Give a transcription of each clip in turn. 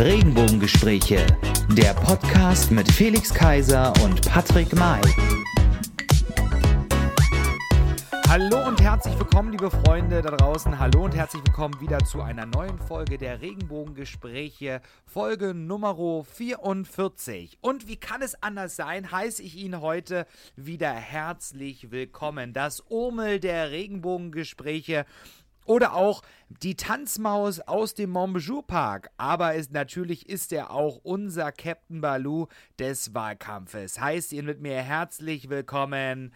Regenbogengespräche, der Podcast mit Felix Kaiser und Patrick May. Hallo und herzlich willkommen, liebe Freunde da draußen. Hallo und herzlich willkommen wieder zu einer neuen Folge der Regenbogengespräche, Folge Nummer 44. Und wie kann es anders sein, heiße ich Ihnen heute wieder herzlich willkommen. Das Urmel der Regenbogengespräche oder auch die Tanzmaus aus dem Montbijou Park. Aber es, natürlich ist er auch unser Captain Baloo des Wahlkampfes. Heißt ihn mit mir herzlich willkommen.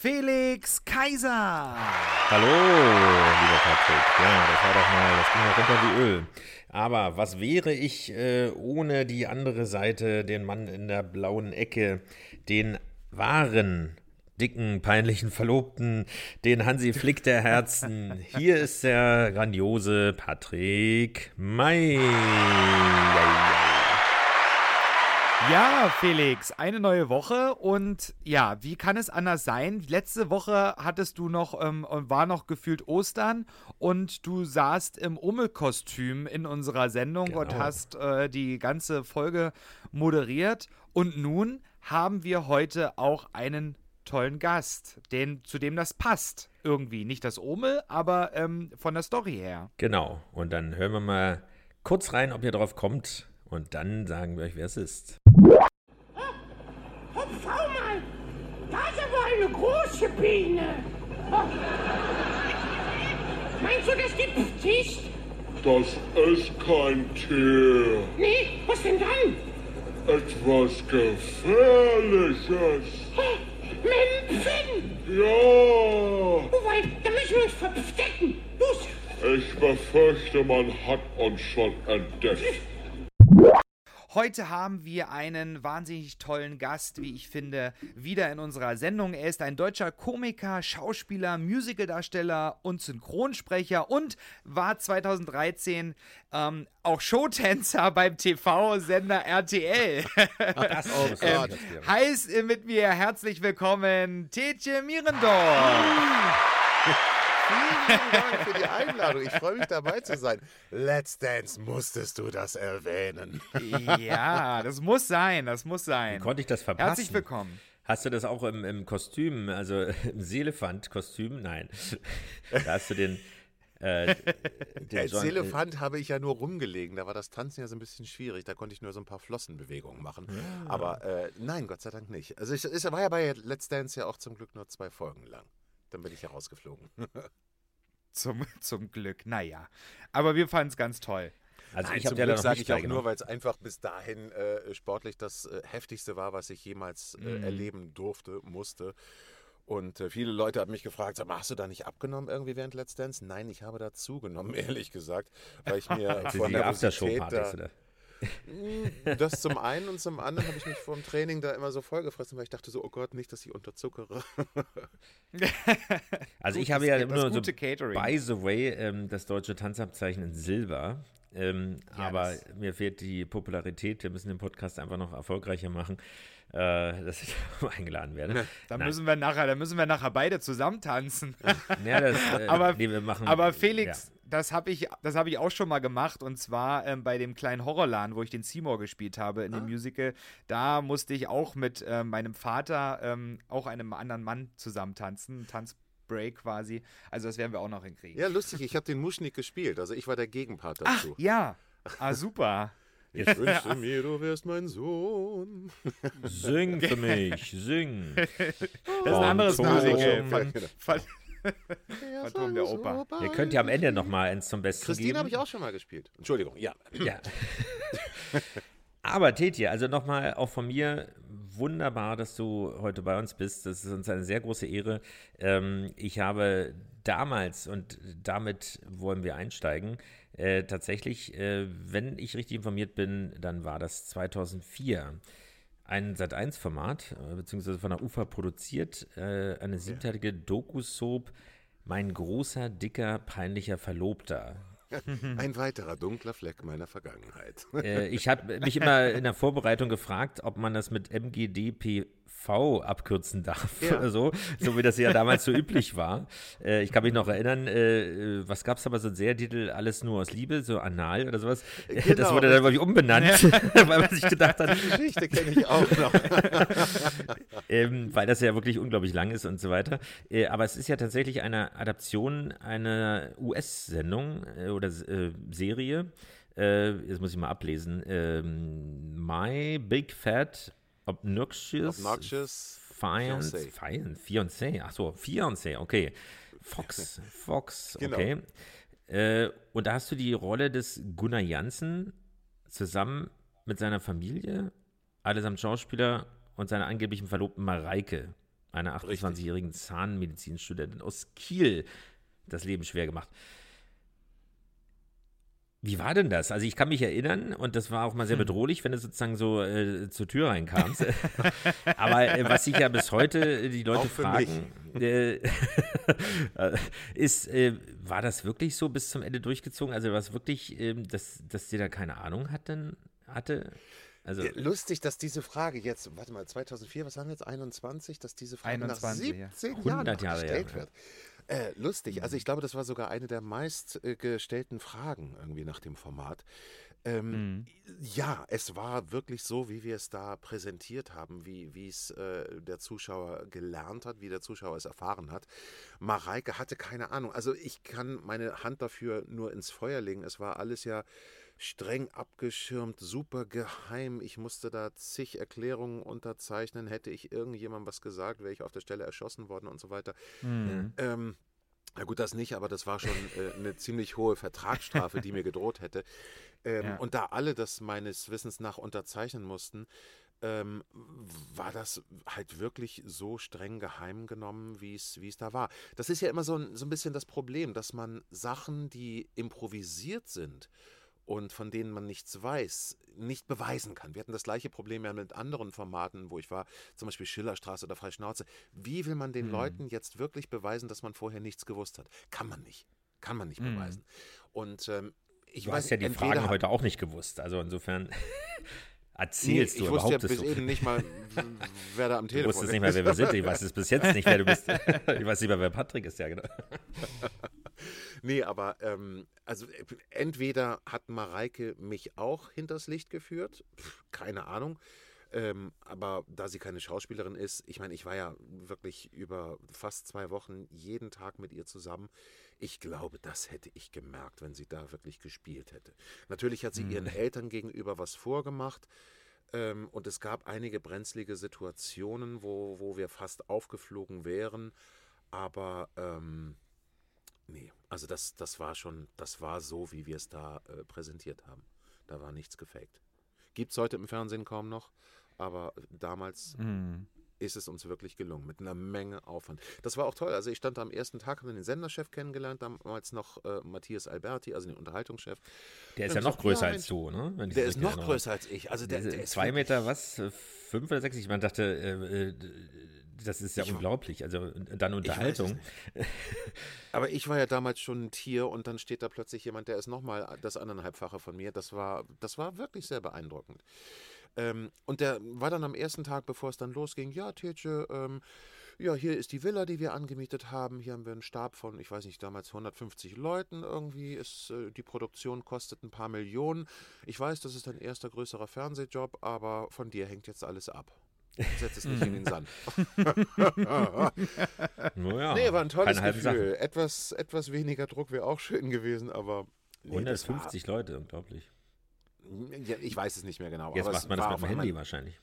Felix Kaiser. Hallo, lieber Patrick. Ja, das war doch mal, das ging ja runter wie Öl. Aber was wäre ich äh, ohne die andere Seite, den Mann in der blauen Ecke, den wahren dicken, peinlichen Verlobten, den Hansi Flick der Herzen. Hier ist der grandiose Patrick May. Ja, Felix, eine neue Woche und ja, wie kann es anders sein? Letzte Woche hattest du noch, ähm, war noch gefühlt Ostern und du saßt im Ummelkostüm in unserer Sendung genau. und hast äh, die ganze Folge moderiert und nun haben wir heute auch einen tollen Gast, den, zu dem das passt. Irgendwie. Nicht das Omel, aber ähm, von der Story her. Genau. Und dann hören wir mal kurz rein, ob ihr drauf kommt. Und dann sagen wir euch, wer es ist. Oh, oh, schau mal. Da ist aber eine große Biene. Oh. Meinst du, das gibt Tisch? Das ist kein Tier. Nee, was denn dann? Etwas Gefährliches. Menschen! Ja! Weit, da müssen wir uns verstecken! Los! Ich befürchte, man hat uns schon entdeckt. Heute haben wir einen wahnsinnig tollen Gast, wie ich finde, wieder in unserer Sendung. Er ist ein deutscher Komiker, Schauspieler, Musicaldarsteller und Synchronsprecher und war 2013 ähm, auch Showtänzer beim TV-Sender RTL. das auch, das ähm, heißt mit mir herzlich willkommen Tetje Mierendorf. Vielen Dank für die Einladung. Ich freue mich dabei zu sein. Let's Dance, musstest du das erwähnen? Ja, das muss sein, das muss sein. Wie konnte ich das verpassen? Herzlich willkommen. Hast du das auch im, im Kostüm, also im Seelefant-Kostüm? Nein. Da hast du den. Äh, Als Elefant habe ich ja nur rumgelegen. Da war das Tanzen ja so ein bisschen schwierig. Da konnte ich nur so ein paar Flossenbewegungen machen. Ja. Aber äh, nein, Gott sei Dank nicht. Also ich, ich war ja bei Let's Dance ja auch zum Glück nur zwei Folgen lang. Dann bin ich ja rausgeflogen. zum, zum Glück, naja. Aber wir fanden es ganz toll. Also Nein, ich habe ja Glück sage ich auch nur, weil es einfach bis dahin äh, sportlich das äh, heftigste war, was ich jemals äh, mm. erleben durfte, musste. Und äh, viele Leute haben mich gefragt, sag, hast du da nicht abgenommen irgendwie während Let's Dance? Nein, ich habe da zugenommen, ehrlich gesagt, weil ich mir von der da, oder? Das zum einen und zum anderen habe ich mich vor dem Training da immer so vollgefressen, weil ich dachte so, oh Gott, nicht, dass ich unterzuckere. also ich habe ja immer nur so, Catering. by the way, ähm, das deutsche Tanzabzeichen in Silber. Ähm, ja, aber mir fehlt die Popularität. Wir müssen den Podcast einfach noch erfolgreicher machen, äh, dass ich eingeladen werde. Da müssen wir nachher, da müssen wir nachher beide zusammen tanzen. ja, das, äh, aber, nee, machen, aber Felix, ja das habe ich, hab ich auch schon mal gemacht und zwar ähm, bei dem kleinen Horrorladen, wo ich den Seymour gespielt habe in ah. dem Musical. Da musste ich auch mit äh, meinem Vater, ähm, auch einem anderen Mann zusammen tanzen, Tanzbreak quasi. Also das werden wir auch noch hinkriegen. Ja, lustig, ich habe den Muschnik gespielt, also ich war der Gegenpart dazu. Ach, ja, ah, super. Ich wünschte mir, du wärst mein Sohn. Sing für mich, sing. Das ist ein anderes Musical. Von, von, Phantom der Oper. Ihr könnt ja am Ende noch mal eins zum Besten Christine Christine habe ich auch schon mal gespielt. Entschuldigung, ja. Ja. Aber Tetje, also nochmal auch von mir wunderbar, dass du heute bei uns bist. Das ist uns eine sehr große Ehre. Ähm, ich habe damals, und damit wollen wir einsteigen, äh, tatsächlich, äh, wenn ich richtig informiert bin, dann war das 2004 ein Sat1-Format, äh, beziehungsweise von der UFA produziert, äh, eine siebteilige Doku-Soap Mein großer, dicker, peinlicher Verlobter. Ein weiterer dunkler Fleck meiner Vergangenheit. Äh, ich habe mich immer in der Vorbereitung gefragt, ob man das mit MGDP V abkürzen darf ja. so, so wie das ja damals so üblich war. Äh, ich kann mich noch erinnern, äh, was gab es aber so ein Sehrtitel, alles nur aus Liebe, so anal oder sowas. Genau, das wurde dann, glaube ich, umbenannt, ja. weil man sich gedacht hat. Die Geschichte kenne ich auch noch. ähm, weil das ja wirklich unglaublich lang ist und so weiter. Äh, aber es ist ja tatsächlich eine Adaption einer US-Sendung äh, oder äh, Serie. Äh, jetzt muss ich mal ablesen. Ähm, My Big Fat Obnoxious. Obnoxious. Fiance. Fiance. Ach so, Fiance, okay. Fox. Fox, genau. okay. Äh, und da hast du die Rolle des Gunnar Jansen zusammen mit seiner Familie, allesamt Schauspieler und seiner angeblichen Verlobten Mareike, einer 28-jährigen Zahnmedizinstudentin aus Kiel, das Leben schwer gemacht. Wie war denn das? Also ich kann mich erinnern und das war auch mal sehr hm. bedrohlich, wenn du sozusagen so äh, zur Tür reinkamst. Aber äh, was sich ja bis heute äh, die Leute fragen, äh, ist, äh, war das wirklich so bis zum Ende durchgezogen? Also war es wirklich, ähm, dass, dass dir da keine Ahnung hatten, hatte? Also, Lustig, dass diese Frage jetzt, warte mal, 2004, was haben wir jetzt, 21, dass diese Frage 21, nach 17 ja. Jahren Jahre, gestellt ja. wird. Äh, lustig. Also ich glaube, das war sogar eine der meistgestellten Fragen irgendwie nach dem Format. Ähm, mhm. Ja, es war wirklich so, wie wir es da präsentiert haben, wie es äh, der Zuschauer gelernt hat, wie der Zuschauer es erfahren hat. Mareike hatte keine Ahnung. Also ich kann meine Hand dafür nur ins Feuer legen. Es war alles ja streng abgeschirmt, super geheim. Ich musste da zig Erklärungen unterzeichnen. Hätte ich irgendjemandem was gesagt, wäre ich auf der Stelle erschossen worden und so weiter. Mhm. Ähm, na gut, das nicht, aber das war schon äh, eine ziemlich hohe Vertragsstrafe, die mir gedroht hätte. Ähm, ja. Und da alle das meines Wissens nach unterzeichnen mussten, ähm, war das halt wirklich so streng geheim genommen, wie es da war. Das ist ja immer so ein, so ein bisschen das Problem, dass man Sachen, die improvisiert sind, und von denen man nichts weiß, nicht beweisen kann. Wir hatten das gleiche Problem ja mit anderen Formaten, wo ich war, zum Beispiel Schillerstraße oder Freischnauze. Wie will man den hm. Leuten jetzt wirklich beweisen, dass man vorher nichts gewusst hat? Kann man nicht. Kann man nicht hm. beweisen. Und ähm, ich du weiß hast ja die Fragen heute auch nicht gewusst. Also insofern erzählst nee, du ich überhaupt wusste ja bis eben nicht mal, wer da am Telefon ist. Du wusstest nicht mal, wer wir sind. Ich weiß es bis jetzt nicht, wer du bist. ich weiß nicht mal, wer Patrick ist, ja genau. nee, aber ähm, also entweder hat Mareike mich auch hinters Licht geführt, Pff, keine Ahnung. Ähm, aber da sie keine Schauspielerin ist, ich meine, ich war ja wirklich über fast zwei Wochen jeden Tag mit ihr zusammen. Ich glaube, das hätte ich gemerkt, wenn sie da wirklich gespielt hätte. Natürlich hat sie mhm. ihren Eltern gegenüber was vorgemacht. Ähm, und es gab einige brenzlige Situationen, wo, wo wir fast aufgeflogen wären. Aber ähm, Nee, also das, das war schon, das war so, wie wir es da äh, präsentiert haben. Da war nichts gefaked. Gibt es heute im Fernsehen kaum noch, aber damals mm. Ist es uns wirklich gelungen, mit einer Menge Aufwand. Das war auch toll. Also ich stand da am ersten Tag, habe den Senderchef kennengelernt, damals noch äh, Matthias Alberti, also den Unterhaltungschef. Der ist ja noch größer ja, als du, ne? der ist noch größer als ich. Also der, der ist zwei Meter was? Fünf oder sechs? Ich meine, dachte, äh, äh das ist ja ich unglaublich. Also dann Unterhaltung. Aber ich war ja damals schon ein Tier und dann steht da plötzlich jemand, der ist nochmal das anderthalbfache von mir. Das war, das war wirklich sehr beeindruckend. Ähm, und der war dann am ersten Tag, bevor es dann losging, ja, Tetsche, ähm, ja, hier ist die Villa, die wir angemietet haben. Hier haben wir einen Stab von, ich weiß nicht, damals 150 Leuten irgendwie. Ist, äh, die Produktion kostet ein paar Millionen. Ich weiß, das ist dein erster größerer Fernsehjob, aber von dir hängt jetzt alles ab. Setz es nicht in den Sand. naja, nee, war ein tolles Gefühl. Etwas, etwas weniger Druck wäre auch schön gewesen, aber. Nee, 150 war, Leute, unglaublich. Ich weiß es nicht mehr genau. Jetzt macht man das mit dem Handy wahrscheinlich.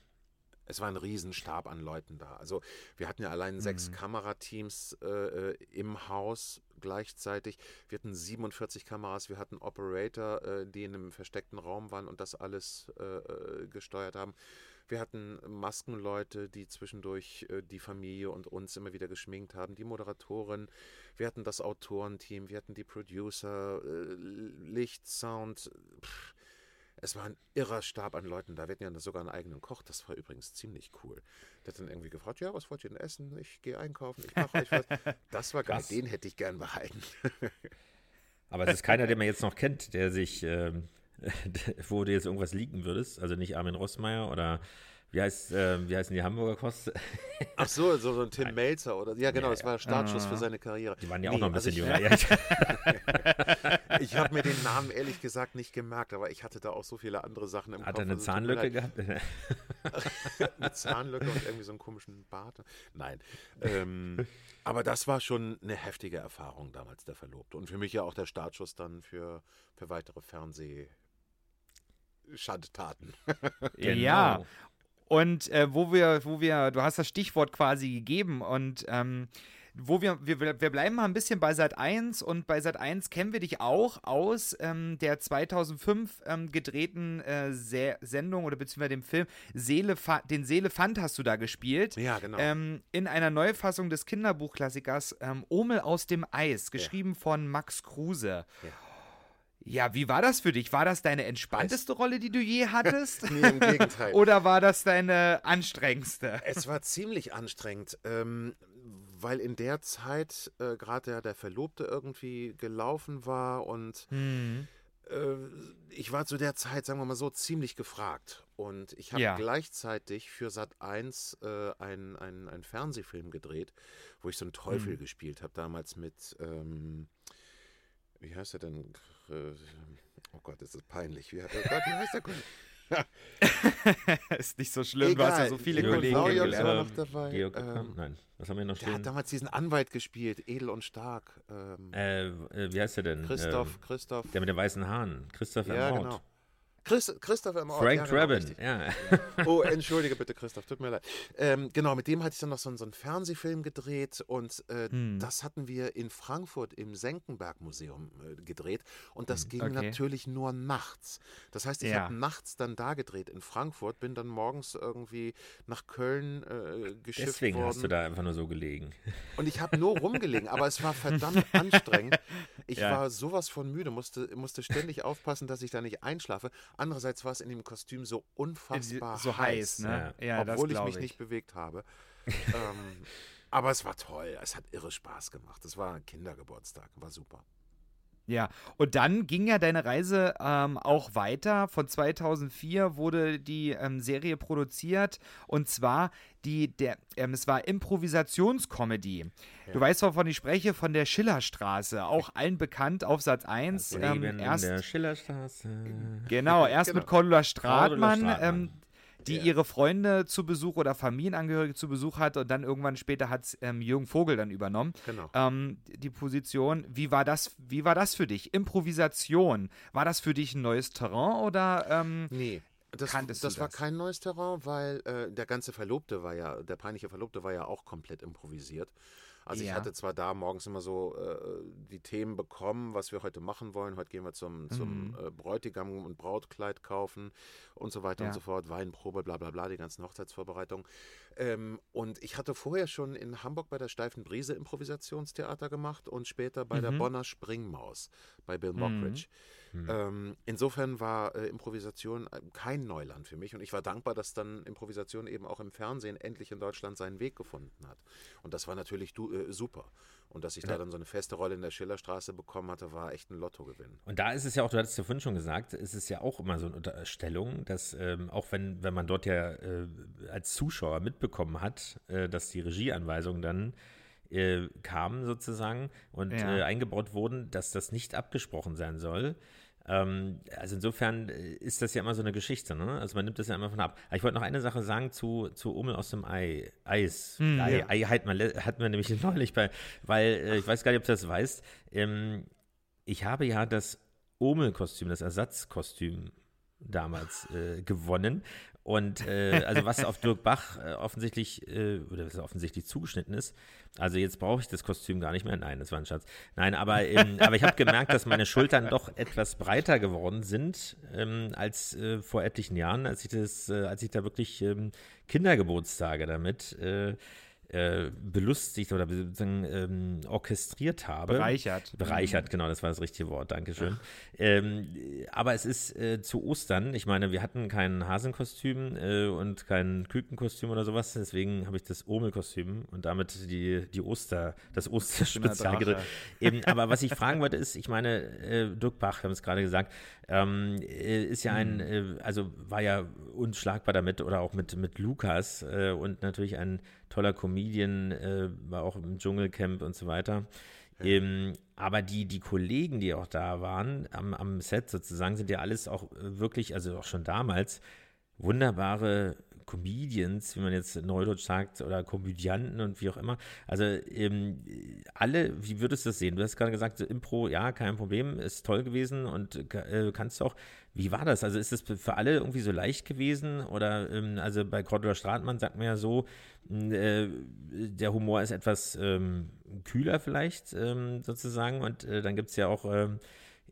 Es war ein Riesenstab an Leuten da. Also wir hatten ja allein mhm. sechs Kamerateams äh, äh, im Haus gleichzeitig. Wir hatten 47 Kameras, wir hatten Operator, äh, die in einem versteckten Raum waren und das alles äh, äh gesteuert haben. Wir hatten Maskenleute, die zwischendurch äh, die Familie und uns immer wieder geschminkt haben, die Moderatorin, wir hatten das Autorenteam, wir hatten die Producer, Licht, Sound. Pff. Es war ein irrer Stab an Leuten da. Wir hatten ja sogar einen eigenen Koch. Das war übrigens ziemlich cool. Der hat dann irgendwie gefragt: Ja, was wollt ihr denn essen? Ich gehe einkaufen, ich mache euch was. Das war geil. Den hätte ich gern behalten. Aber es ist keiner, den man jetzt noch kennt, der sich ähm, wo du jetzt irgendwas liegen würdest. Also nicht Armin Rossmeier oder wie heißt, äh, wie heißen die Hamburger Kost? Ach so, so, so ein Tim Melzer oder ja genau, das war Startschuss für seine Karriere. Die waren ja auch nee, noch ein bisschen also jünger. Ich habe mir den Namen ehrlich gesagt nicht gemerkt, aber ich hatte da auch so viele andere Sachen im Hat Kopf. Hat er eine also, Zahnlücke gehabt? eine Zahnlücke und irgendwie so einen komischen Bart. Nein. Ähm, aber das war schon eine heftige Erfahrung damals, der Verlobte. Und für mich ja auch der Startschuss dann für, für weitere Fernseh- Schandtaten. genau. Ja, und äh, wo wir, wo wir, du hast das Stichwort quasi gegeben und ähm, wo wir, wir, wir bleiben mal ein bisschen bei Sat 1 und bei Sat 1 kennen wir dich auch aus ähm, der 2005 ähm, gedrehten äh, Se Sendung oder beziehungsweise dem Film Seele, den Seelefant hast du da gespielt. Ja, genau. Ähm, in einer Neufassung des Kinderbuchklassikers ähm, Omel aus dem Eis, geschrieben ja. von Max Kruse. Ja. Ja, wie war das für dich? War das deine entspannteste Rolle, die du je hattest? nee, im Gegenteil. Oder war das deine anstrengendste? Es war ziemlich anstrengend, ähm, weil in der Zeit äh, gerade der, der Verlobte irgendwie gelaufen war und mhm. äh, ich war zu der Zeit, sagen wir mal so, ziemlich gefragt. Und ich habe ja. gleichzeitig für Sat 1 äh, einen ein Fernsehfilm gedreht, wo ich so einen Teufel mhm. gespielt habe, damals mit, ähm, wie heißt er denn? Äh, oh Gott, ist das peinlich. Wie, oh Gott, wie heißt der? ist nicht so schlimm, Egal. du hast ja so viele Georg Kollegen kennengelernt. war noch dabei. Georg, ähm, nein, was haben wir noch stehen? Der hat damals diesen Anwalt gespielt, edel und stark. Ähm, äh, äh, wie heißt der denn? Christoph, äh, Christoph. Der mit den weißen Haaren. Christoph ja, Ermord. Genau. Chris, Christoph im Ort. Frank ja, genau, Drabin, ja. Oh, entschuldige bitte, Christoph, tut mir leid. Ähm, genau, mit dem hatte ich dann noch so, so einen Fernsehfilm gedreht und äh, hm. das hatten wir in Frankfurt im Senckenberg-Museum äh, gedreht und das hm, ging okay. natürlich nur nachts. Das heißt, ich ja. habe nachts dann da gedreht in Frankfurt, bin dann morgens irgendwie nach Köln äh, geschifft Deswegen worden. hast du da einfach nur so gelegen. Und ich habe nur rumgelegen, aber es war verdammt anstrengend. Ich ja. war sowas von müde, musste, musste ständig aufpassen, dass ich da nicht einschlafe. Andererseits war es in dem Kostüm so unfassbar so heiß, heiß ne? ja. obwohl ich mich ich. nicht bewegt habe. ähm, aber es war toll, es hat irre Spaß gemacht. Es war ein Kindergeburtstag, war super. Ja, und dann ging ja deine Reise ähm, auch weiter. Von 2004 wurde die ähm, Serie produziert und zwar die, der, ähm, es war Improvisationscomedy. Ja. Du weißt, wovon ich spreche, von der Schillerstraße, auch allen bekannt auf Satz 1. Das Leben ähm, erst, in der Schillerstraße. Genau, erst genau. mit Cordula Stratmann. Die ja. ihre Freunde zu Besuch oder Familienangehörige zu Besuch hatte und dann irgendwann später hat ähm, Jürgen Vogel dann übernommen. Genau. Ähm, die Position. Wie war das? Wie war das für dich? Improvisation. War das für dich ein neues Terrain oder? Ähm, nee. Das, das, das, war kein neues Terrain, weil äh, der ganze Verlobte war ja, der peinliche Verlobte war ja auch komplett improvisiert. Also ja. ich hatte zwar da morgens immer so äh, die Themen bekommen, was wir heute machen wollen. Heute gehen wir zum, mhm. zum äh, Bräutigam und Brautkleid kaufen und so weiter ja. und so fort. Weinprobe, bla bla bla, die ganzen Hochzeitsvorbereitungen. Ähm, und ich hatte vorher schon in Hamburg bei der Steifen Brise Improvisationstheater gemacht und später bei mhm. der Bonner Springmaus bei Bill Mockridge. Mhm. Mhm. Ähm, insofern war äh, Improvisation äh, kein Neuland für mich und ich war dankbar, dass dann Improvisation eben auch im Fernsehen endlich in Deutschland seinen Weg gefunden hat. Und das war natürlich du, äh, super. Und dass ich ja. da dann so eine feste Rolle in der Schillerstraße bekommen hatte, war echt ein Lottogewinn. Und da ist es ja auch, du hattest ja vorhin schon gesagt, ist es ja auch immer so eine Unterstellung, dass ähm, auch wenn, wenn man dort ja äh, als Zuschauer mitbekommen hat, äh, dass die Regieanweisungen dann äh, kamen sozusagen und ja. äh, eingebaut wurden, dass das nicht abgesprochen sein soll. Ähm, also insofern äh, ist das ja immer so eine Geschichte, ne? Also man nimmt das ja immer von ab. Aber ich wollte noch eine Sache sagen zu, zu Omel aus dem Ei. Eis. Hm, Ei, ja. Ei hat, man, hat man nämlich neulich bei, weil äh, ich weiß gar nicht, ob du das weißt. Ähm, ich habe ja das Omel-Kostüm, das Ersatzkostüm damals äh, gewonnen. Und äh, also was auf Dirk Bach äh, offensichtlich, äh, oder was offensichtlich zugeschnitten ist, also jetzt brauche ich das Kostüm gar nicht mehr. Nein, das war ein Schatz. Nein, aber, ähm, aber ich habe gemerkt, dass meine Schultern doch etwas breiter geworden sind ähm, als äh, vor etlichen Jahren, als ich das, äh, als ich da wirklich ähm, Kindergeburtstage damit äh, belustigt oder ähm, orchestriert habe. Bereichert. Bereichert, genau, das war das richtige Wort, Dankeschön. Ähm, aber es ist äh, zu Ostern, ich meine, wir hatten kein Hasenkostüm äh, und kein Kükenkostüm oder sowas, deswegen habe ich das Omelkostüm und damit die, die Oster, das Osterspezial gedreht. Eben, aber was ich fragen wollte ist, ich meine, äh, Dirk Bach, wir haben es gerade gesagt, ähm, äh, ist ja ein, mhm. also war ja unschlagbar damit oder auch mit, mit Lukas und natürlich ein toller Comedian, äh, war auch im Dschungelcamp und so weiter. Ja. Ähm, aber die, die Kollegen, die auch da waren, am, am Set sozusagen, sind ja alles auch wirklich, also auch schon damals, wunderbare Comedians, wie man jetzt neudeutsch sagt, oder Komödianten und wie auch immer. Also ähm, alle, wie würdest du das sehen? Du hast gerade gesagt, Impro, ja, kein Problem, ist toll gewesen und äh, kannst auch. Wie war das? Also ist es für alle irgendwie so leicht gewesen? Oder ähm, also bei Cordula Stratmann sagt man ja so, äh, der Humor ist etwas ähm, kühler vielleicht ähm, sozusagen und äh, dann gibt es ja auch ähm,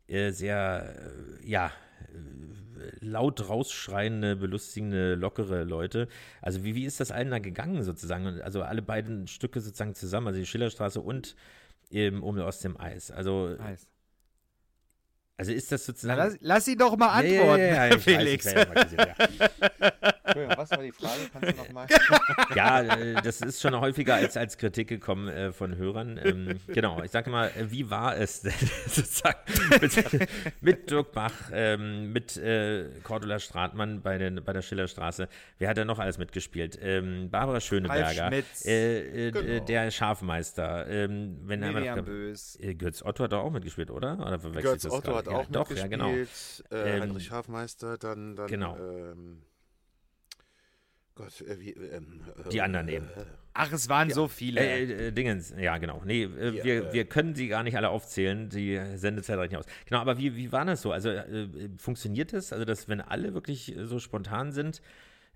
äh, sehr, äh, ja, laut rausschreiende, belustigende, lockere Leute. Also wie, wie ist das allen da gegangen sozusagen? Also alle beiden Stücke sozusagen zusammen, also die Schillerstraße und eben um aus dem Eis. Also Eis. Also ist das sozusagen. lass, lass ihn doch mal antworten, ja, ja, ja, Felix. Weiß, Entschuldigung, was war die Frage? Kannst du nochmal? ja, äh, das ist schon häufiger als, als Kritik gekommen äh, von Hörern. Ähm, genau, ich sage mal, äh, wie war es denn sozusagen mit, mit Dirk Bach, ähm, mit äh, Cordula Stratmann bei, den, bei der Schillerstraße? Wer hat da noch alles mitgespielt? Ähm, Barbara Schöneberger, äh, äh, genau. der Schafmeister, ähm, wenn Miriam Bös. Götz Otto hat da auch mitgespielt, oder? oder Götz Otto hat auch ja, doch, mitgespielt. Ja, genau. Heinrich Schafmeister, dann, dann genau. Ähm, Gott, äh, wie, ähm, äh, die anderen eben. Äh, Ach, es waren ja. so viele. Äh, äh, Dingens, ja, genau. Nee, äh, ja, wir, wir können sie gar nicht alle aufzählen. Die Sendezeit reicht nicht aus. Genau, aber wie, wie war das so? Also, funktioniert das? Also, dass, wenn alle wirklich so spontan sind,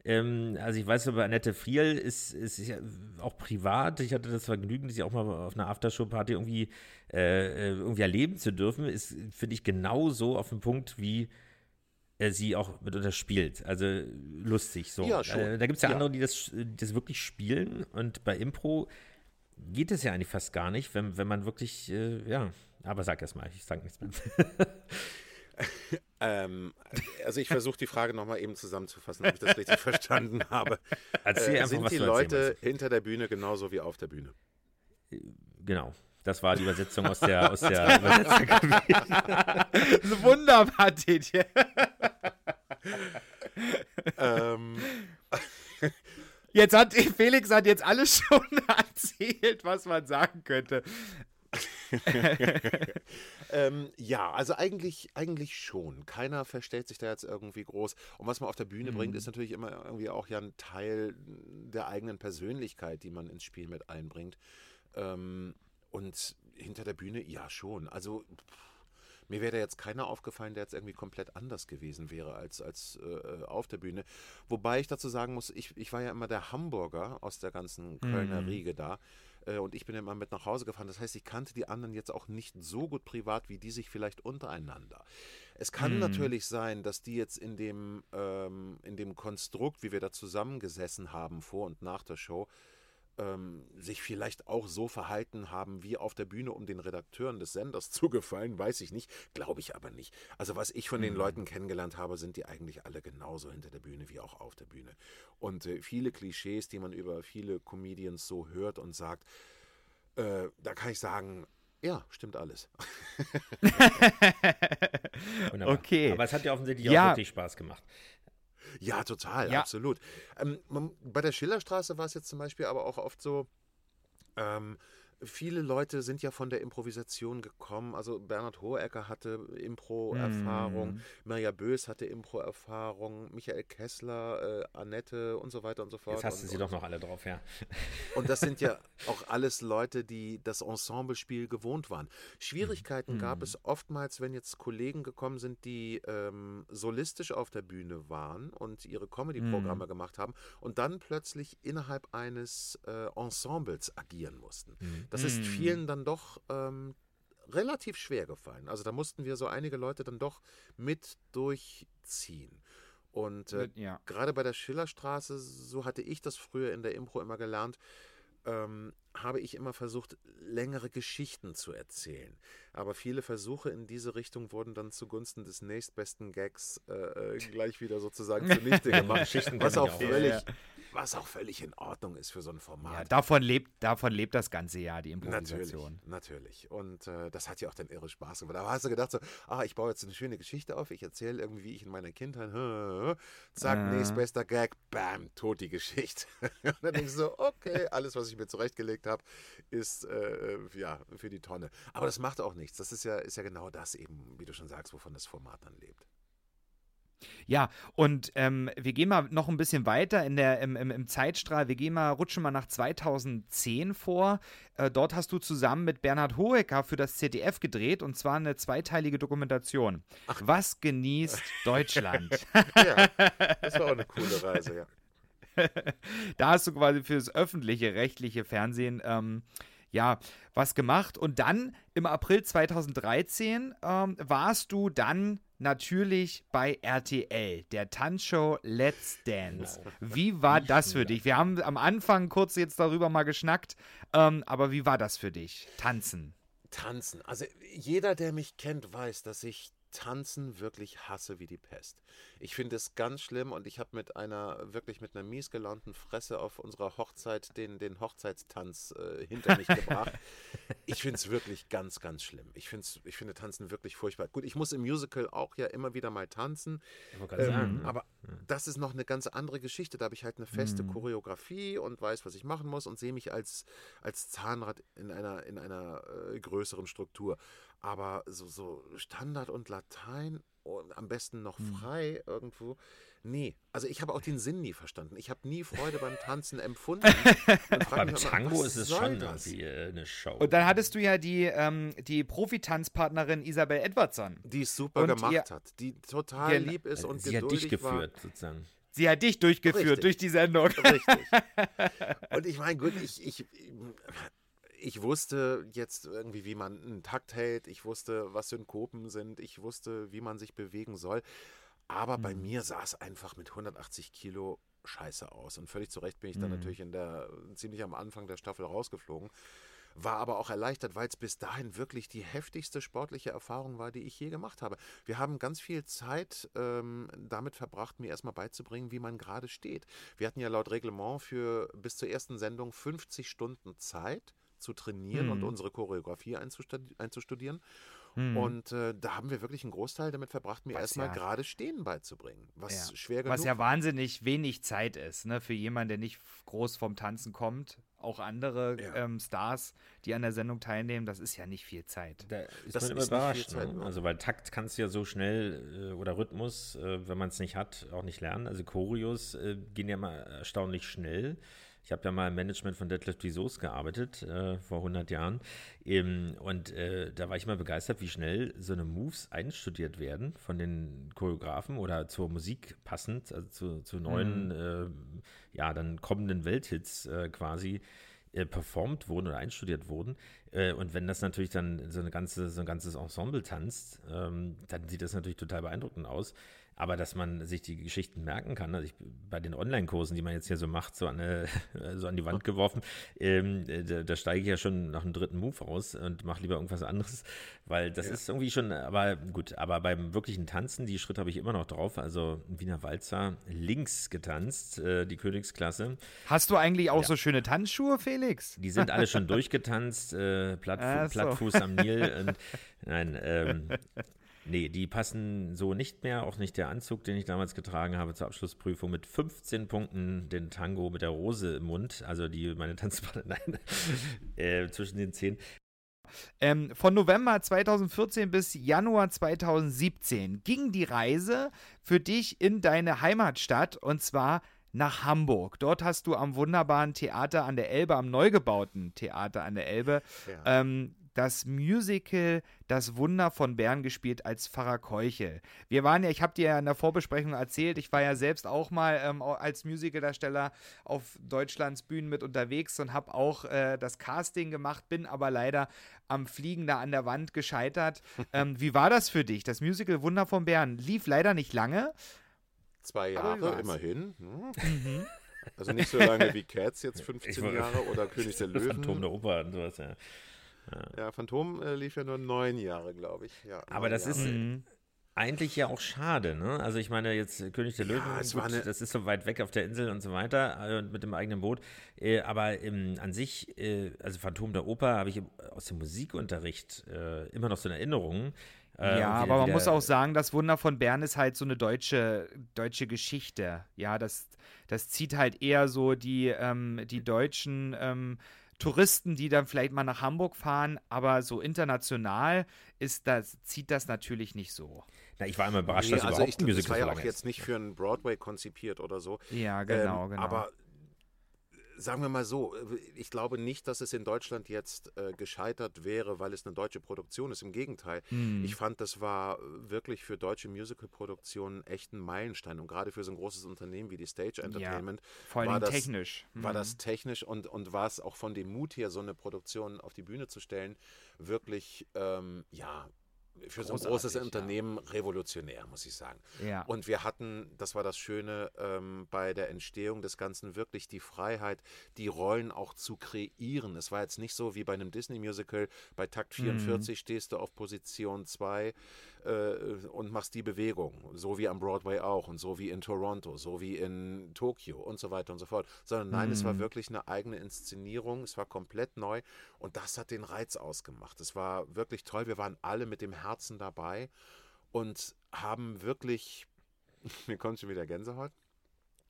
ähm, also ich weiß aber, Annette Friel ist, ist ja auch privat. Ich hatte das Vergnügen, sie auch mal auf einer Aftershow-Party irgendwie, äh, irgendwie erleben zu dürfen. Ist, finde ich, genauso auf dem Punkt wie er sie auch mitunter spielt. Also lustig so. Ja, schon. Äh, da gibt es ja, ja, andere, die das, das wirklich spielen und bei Impro geht es ja eigentlich fast gar nicht, wenn, wenn man wirklich, äh, ja, aber sag erst mal, ich sag nichts mehr. ähm, also ich versuche die Frage nochmal eben zusammenzufassen, ob ich das richtig verstanden habe. Erzähl äh, einfach, sind die Leute hinter der Bühne genauso wie auf der Bühne? Genau. Das war die Übersetzung aus der, aus der Übersetzerkabine. Wunderbar, Tietje. ähm. Jetzt hat Felix hat jetzt alles schon erzählt, was man sagen könnte. ähm, ja, also eigentlich, eigentlich schon. Keiner verstellt sich da jetzt irgendwie groß. Und was man auf der Bühne mhm. bringt, ist natürlich immer irgendwie auch ja ein Teil der eigenen Persönlichkeit, die man ins Spiel mit einbringt. Ähm, und hinter der Bühne, ja schon. Also mir wäre jetzt keiner aufgefallen, der jetzt irgendwie komplett anders gewesen wäre als, als äh, auf der Bühne. Wobei ich dazu sagen muss, ich, ich war ja immer der Hamburger aus der ganzen Kölner mhm. Riege da. Äh, und ich bin immer mit nach Hause gefahren. Das heißt, ich kannte die anderen jetzt auch nicht so gut privat, wie die sich vielleicht untereinander. Es kann mhm. natürlich sein, dass die jetzt in dem, ähm, in dem Konstrukt, wie wir da zusammengesessen haben, vor und nach der Show, ähm, sich vielleicht auch so verhalten haben wie auf der Bühne, um den Redakteuren des Senders zu gefallen, weiß ich nicht, glaube ich aber nicht. Also was ich von den mhm. Leuten kennengelernt habe, sind die eigentlich alle genauso hinter der Bühne wie auch auf der Bühne. Und äh, viele Klischees, die man über viele Comedians so hört und sagt, äh, da kann ich sagen, ja, stimmt alles. okay. Aber es hat ja offensichtlich ja. auch wirklich Spaß gemacht. Ja, total, ja. absolut. Ähm, bei der Schillerstraße war es jetzt zum Beispiel aber auch oft so, ähm, viele Leute sind ja von der Improvisation gekommen. Also Bernhard Hohecker hatte Impro-Erfahrung, mm. Mirja Bös hatte Impro-Erfahrung, Michael Kessler, äh, Annette und so weiter und so fort. Jetzt hast du sie und, doch noch alle drauf, ja. Und das sind ja auch alles Leute, die das Ensemblespiel gewohnt waren. Schwierigkeiten mm. gab es oftmals, wenn jetzt Kollegen gekommen sind, die ähm, solistisch auf der Bühne waren und ihre Comedy-Programme mm. gemacht haben und dann plötzlich innerhalb eines äh, Ensembles agieren mussten. Das ist vielen dann doch ähm, relativ schwer gefallen. Also da mussten wir so einige Leute dann doch mit durchziehen. Und äh, ja. gerade bei der Schillerstraße, so hatte ich das früher in der Impro immer gelernt, ähm, habe ich immer versucht, längere Geschichten zu erzählen. Aber viele Versuche in diese Richtung wurden dann zugunsten des nächstbesten Gags äh, äh gleich wieder sozusagen zunichte gemacht. was auch völlig, ja, ja was auch völlig in Ordnung ist für so ein Format. Ja, davon, lebt, davon lebt das ganze Jahr, die Improvisation. Natürlich, natürlich. Und äh, das hat ja auch dann irre Spaß gemacht. Da hast du gedacht so, ah, ich baue jetzt eine schöne Geschichte auf, ich erzähle irgendwie, wie ich in meiner Kindheit, zack, äh. nächstbester Gag, bam, tot die Geschichte. Und dann denkst du so, okay, alles, was ich mir zurechtgelegt habe, ist äh, ja für die Tonne. Aber das macht auch nichts. Das ist ja, ist ja genau das eben, wie du schon sagst, wovon das Format dann lebt. Ja, und ähm, wir gehen mal noch ein bisschen weiter in der, im, im, im, Zeitstrahl. Wir gehen mal, rutschen mal nach 2010 vor. Äh, dort hast du zusammen mit Bernhard Hohecker für das ZDF gedreht und zwar eine zweiteilige Dokumentation. Ach. Was genießt Deutschland? ja, das war auch eine coole Reise, ja. da hast du quasi für das öffentliche, rechtliche Fernsehen ähm, ja, was gemacht. Und dann im April 2013 ähm, warst du dann natürlich bei RTL, der Tanzshow Let's Dance. Wie war das für dich? Wir haben am Anfang kurz jetzt darüber mal geschnackt, ähm, aber wie war das für dich? Tanzen. Tanzen. Also jeder, der mich kennt, weiß, dass ich Tanzen wirklich hasse wie die Pest. Ich finde es ganz schlimm und ich habe mit einer, wirklich mit einer mies gelaunten Fresse auf unserer Hochzeit den, den Hochzeitstanz äh, hinter mich gebracht. Ich finde es wirklich ganz, ganz schlimm. Ich, ich finde Tanzen wirklich furchtbar. Gut, ich muss im Musical auch ja immer wieder mal tanzen. Ähm, sagen, aber ja. das ist noch eine ganz andere Geschichte. Da habe ich halt eine feste mhm. Choreografie und weiß, was ich machen muss und sehe mich als, als Zahnrad in einer, in einer äh, größeren Struktur. Aber so, so Standard und Latein und am besten noch hm. frei hm. irgendwo. Nee, also ich habe auch den Sinn nie verstanden. Ich habe nie Freude beim Tanzen empfunden. beim Tango ist es schon irgendwie äh, eine Show. Und dann hattest du ja die, ähm, die Profitanzpartnerin Isabel Edwardson. Die es super und gemacht ihr, hat, die total lieb ist und sie geduldig hat dich geführt, war. sozusagen. Sie hat dich durchgeführt Richtig. durch die Sendung. Richtig. Und ich meine, gut, ich, ich, ich wusste jetzt irgendwie, wie man einen Takt hält, ich wusste, was Synkopen sind, ich wusste, wie man sich bewegen soll. Aber mhm. bei mir sah es einfach mit 180 Kilo scheiße aus. Und völlig zu Recht bin ich dann mhm. natürlich in der, ziemlich am Anfang der Staffel rausgeflogen. War aber auch erleichtert, weil es bis dahin wirklich die heftigste sportliche Erfahrung war, die ich je gemacht habe. Wir haben ganz viel Zeit ähm, damit verbracht, mir erstmal beizubringen, wie man gerade steht. Wir hatten ja laut Reglement für bis zur ersten Sendung 50 Stunden Zeit zu trainieren mhm. und unsere Choreografie einzustudieren. Mhm. Und äh, da haben wir wirklich einen Großteil damit verbracht, mir erstmal ja, gerade Stehen beizubringen. Was ja. schwer genug Was ja wahnsinnig wenig Zeit ist, ne? Für jemanden, der nicht groß vom Tanzen kommt. Auch andere ja. ähm, Stars, die an der Sendung teilnehmen, das ist ja nicht viel Zeit. Da ist das man immer überrascht. Ne? Also, weil Takt kannst du ja so schnell äh, oder Rhythmus, äh, wenn man es nicht hat, auch nicht lernen. Also, Choreos äh, gehen ja mal erstaunlich schnell. Ich habe ja mal im Management von Deadlift Vsauce gearbeitet, äh, vor 100 Jahren. Ähm, und äh, da war ich mal begeistert, wie schnell so eine Moves einstudiert werden von den Choreografen oder zur Musik passend, also zu, zu neuen, mhm. äh, ja, dann kommenden Welthits äh, quasi äh, performt wurden oder einstudiert wurden. Äh, und wenn das natürlich dann so, eine ganze, so ein ganzes Ensemble tanzt, ähm, dann sieht das natürlich total beeindruckend aus. Aber dass man sich die Geschichten merken kann, also ich, bei den Online-Kursen, die man jetzt hier so macht, so an, eine, so an die Wand geworfen, ähm, da, da, steige ich ja schon nach dem dritten Move aus und mache lieber irgendwas anderes, weil das ja. ist irgendwie schon, aber gut, aber beim wirklichen Tanzen, die Schritte habe ich immer noch drauf, also Wiener Walzer links getanzt, äh, die Königsklasse. Hast du eigentlich auch ja. so schöne Tanzschuhe, Felix? Die sind alle schon durchgetanzt, äh, Plattfu so. Plattfuß am Nil und nein, ähm, Nee, die passen so nicht mehr. Auch nicht der Anzug, den ich damals getragen habe zur Abschlussprüfung mit 15 Punkten, den Tango mit der Rose im Mund. Also die meine Tanzpartner äh, zwischen den Zehen. Ähm, von November 2014 bis Januar 2017 ging die Reise für dich in deine Heimatstadt und zwar nach Hamburg. Dort hast du am wunderbaren Theater an der Elbe, am neu gebauten Theater an der Elbe, ja. ähm, das Musical Das Wunder von Bern gespielt als Pfarrer Keuchel. Wir waren ja, ich habe dir ja in der Vorbesprechung erzählt, ich war ja selbst auch mal ähm, als Musicaldarsteller auf Deutschlands Bühnen mit unterwegs und habe auch äh, das Casting gemacht, bin aber leider am Fliegen da an der Wand gescheitert. ähm, wie war das für dich? Das Musical Wunder von Bern lief leider nicht lange. Zwei Jahre, immerhin. Hm. Mhm. Also nicht so lange wie Cats, jetzt 15 ich, Jahre oder König der Löwen. Phantom der Oper und sowas, ja. Ja, Phantom äh, lief ja nur neun Jahre, glaube ich. Ja, Aber das Jahre. ist mhm. eigentlich ja auch schade, ne? Also ich meine, jetzt König der Löwen, ja, gut, eine... das ist so weit weg auf der Insel und so weiter, äh, mit dem eigenen Boot. Äh, aber ähm, an sich, äh, also Phantom der Oper habe ich aus dem Musikunterricht immer noch so eine Erinnerung. Äh, ja, aber man muss auch sagen, das Wunder von Bern ist halt so eine deutsche, deutsche Geschichte. Ja, das, das zieht halt eher so die, ähm, die deutschen ähm, Touristen, die dann vielleicht mal nach Hamburg fahren, aber so international ist das, zieht das natürlich nicht so. Na, ich war immer überrascht, nee, dass also überhaupt ich, ein Musical Das war ja auch jetzt nicht für einen Broadway konzipiert oder so. Ja, genau, ähm, genau. Aber sagen wir mal so, ich glaube nicht, dass es in Deutschland jetzt äh, gescheitert wäre, weil es eine deutsche Produktion ist. Im Gegenteil. Hm. Ich fand, das war wirklich für deutsche Musical-Produktionen echt ein Meilenstein. Und gerade für so ein großes Unternehmen wie die Stage Entertainment ja, vor allem war das, technisch. Hm. War das technisch und, und war es auch von dem Mut her, so eine Produktion auf die Bühne zu stellen, wirklich, ähm, ja, für so ein großes Unternehmen ja. revolutionär, muss ich sagen. Ja. Und wir hatten, das war das Schöne ähm, bei der Entstehung des Ganzen, wirklich die Freiheit, die Rollen auch zu kreieren. Es war jetzt nicht so wie bei einem Disney-Musical, bei Takt 44 mhm. stehst du auf Position 2 äh, und machst die Bewegung, so wie am Broadway auch und so wie in Toronto, so wie in Tokio und so weiter und so fort. Sondern nein, mhm. es war mhm. wirklich eine eigene Inszenierung, es war komplett neu und das hat den Reiz ausgemacht. Es war wirklich toll, wir waren alle mit dem Herzen dabei und haben wirklich, mir kommt schon wieder Gänsehaut.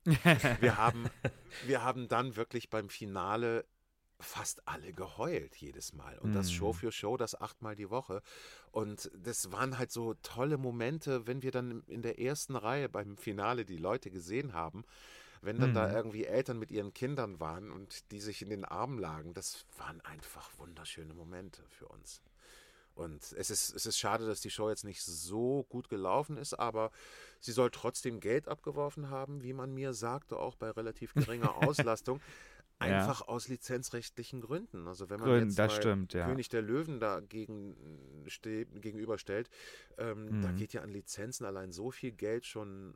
wir, haben, wir haben dann wirklich beim Finale fast alle geheult jedes Mal. Und das Show mhm. für Show, das achtmal die Woche. Und das waren halt so tolle Momente, wenn wir dann in der ersten Reihe beim Finale die Leute gesehen haben. Wenn dann mhm. da irgendwie Eltern mit ihren Kindern waren und die sich in den Armen lagen, das waren einfach wunderschöne Momente für uns. Und es ist, es ist schade, dass die Show jetzt nicht so gut gelaufen ist, aber sie soll trotzdem Geld abgeworfen haben, wie man mir sagte, auch bei relativ geringer Auslastung. Einfach ja. aus lizenzrechtlichen Gründen. Also wenn man Gründen, jetzt stimmt, ja. König der Löwen dagegen ste gegenüberstellt, ähm, mhm. da geht ja an Lizenzen allein so viel Geld schon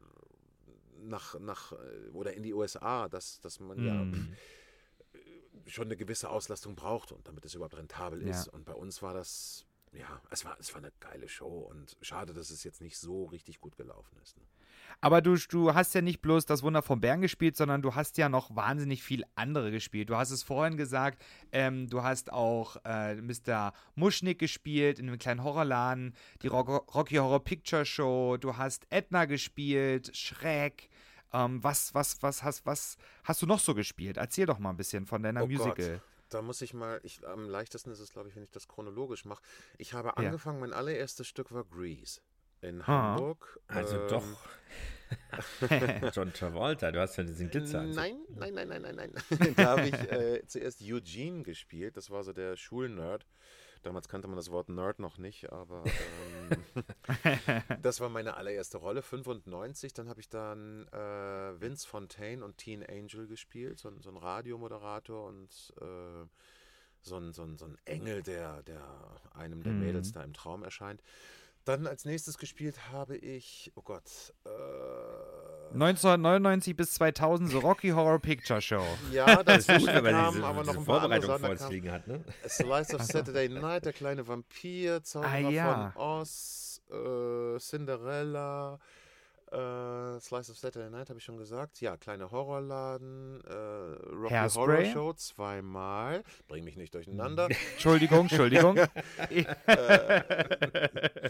nach, nach äh, oder in die USA, dass, dass man mhm. ja schon eine gewisse Auslastung braucht und damit es überhaupt rentabel ist. Und bei uns war das ja, es war, es war eine geile Show und schade, dass es jetzt nicht so richtig gut gelaufen ist. Ne? Aber du, du hast ja nicht bloß das Wunder vom Bären gespielt, sondern du hast ja noch wahnsinnig viel andere gespielt. Du hast es vorhin gesagt, ähm, du hast auch äh, Mr. Muschnick gespielt in einem kleinen Horrorladen, die Rock Rocky Horror Picture Show, du hast Edna gespielt, Schreck. Ähm, was, was, was, hast, was hast du noch so gespielt? Erzähl doch mal ein bisschen von deiner oh Musical. Gott da muss ich mal, ich, am leichtesten ist es, glaube ich, wenn ich das chronologisch mache. Ich habe angefangen, ja. mein allererstes Stück war Grease in ah. Hamburg. Also ähm, doch. John Travolta, du hast ja diesen Glitzer. Nein, nein, nein, nein, nein, nein. da habe ich äh, zuerst Eugene gespielt, das war so der Schulnerd. Damals kannte man das Wort Nerd noch nicht, aber ähm, das war meine allererste Rolle, 95. Dann habe ich dann äh, Vince Fontaine und Teen Angel gespielt, so, so ein Radiomoderator und äh, so, ein, so, ein, so ein Engel, der, der einem der mhm. Mädels da im Traum erscheint. Dann als nächstes gespielt habe ich, oh Gott, äh, 1999 bis 2000 The Rocky Horror Picture Show. Ja, das ist gut, weil kam diese, aber noch ein paar Vorbereitung vor uns liegen hat, ne? Slice of Saturday Night, der kleine Vampir, Zauberer ah, ja. von Oz, äh, Cinderella, äh, Slice of Saturday Night habe ich schon gesagt. Ja, kleine Horrorladen, äh, Rocky Hairspray? Horror Show zweimal. Bring mich nicht durcheinander. Entschuldigung, Entschuldigung. äh,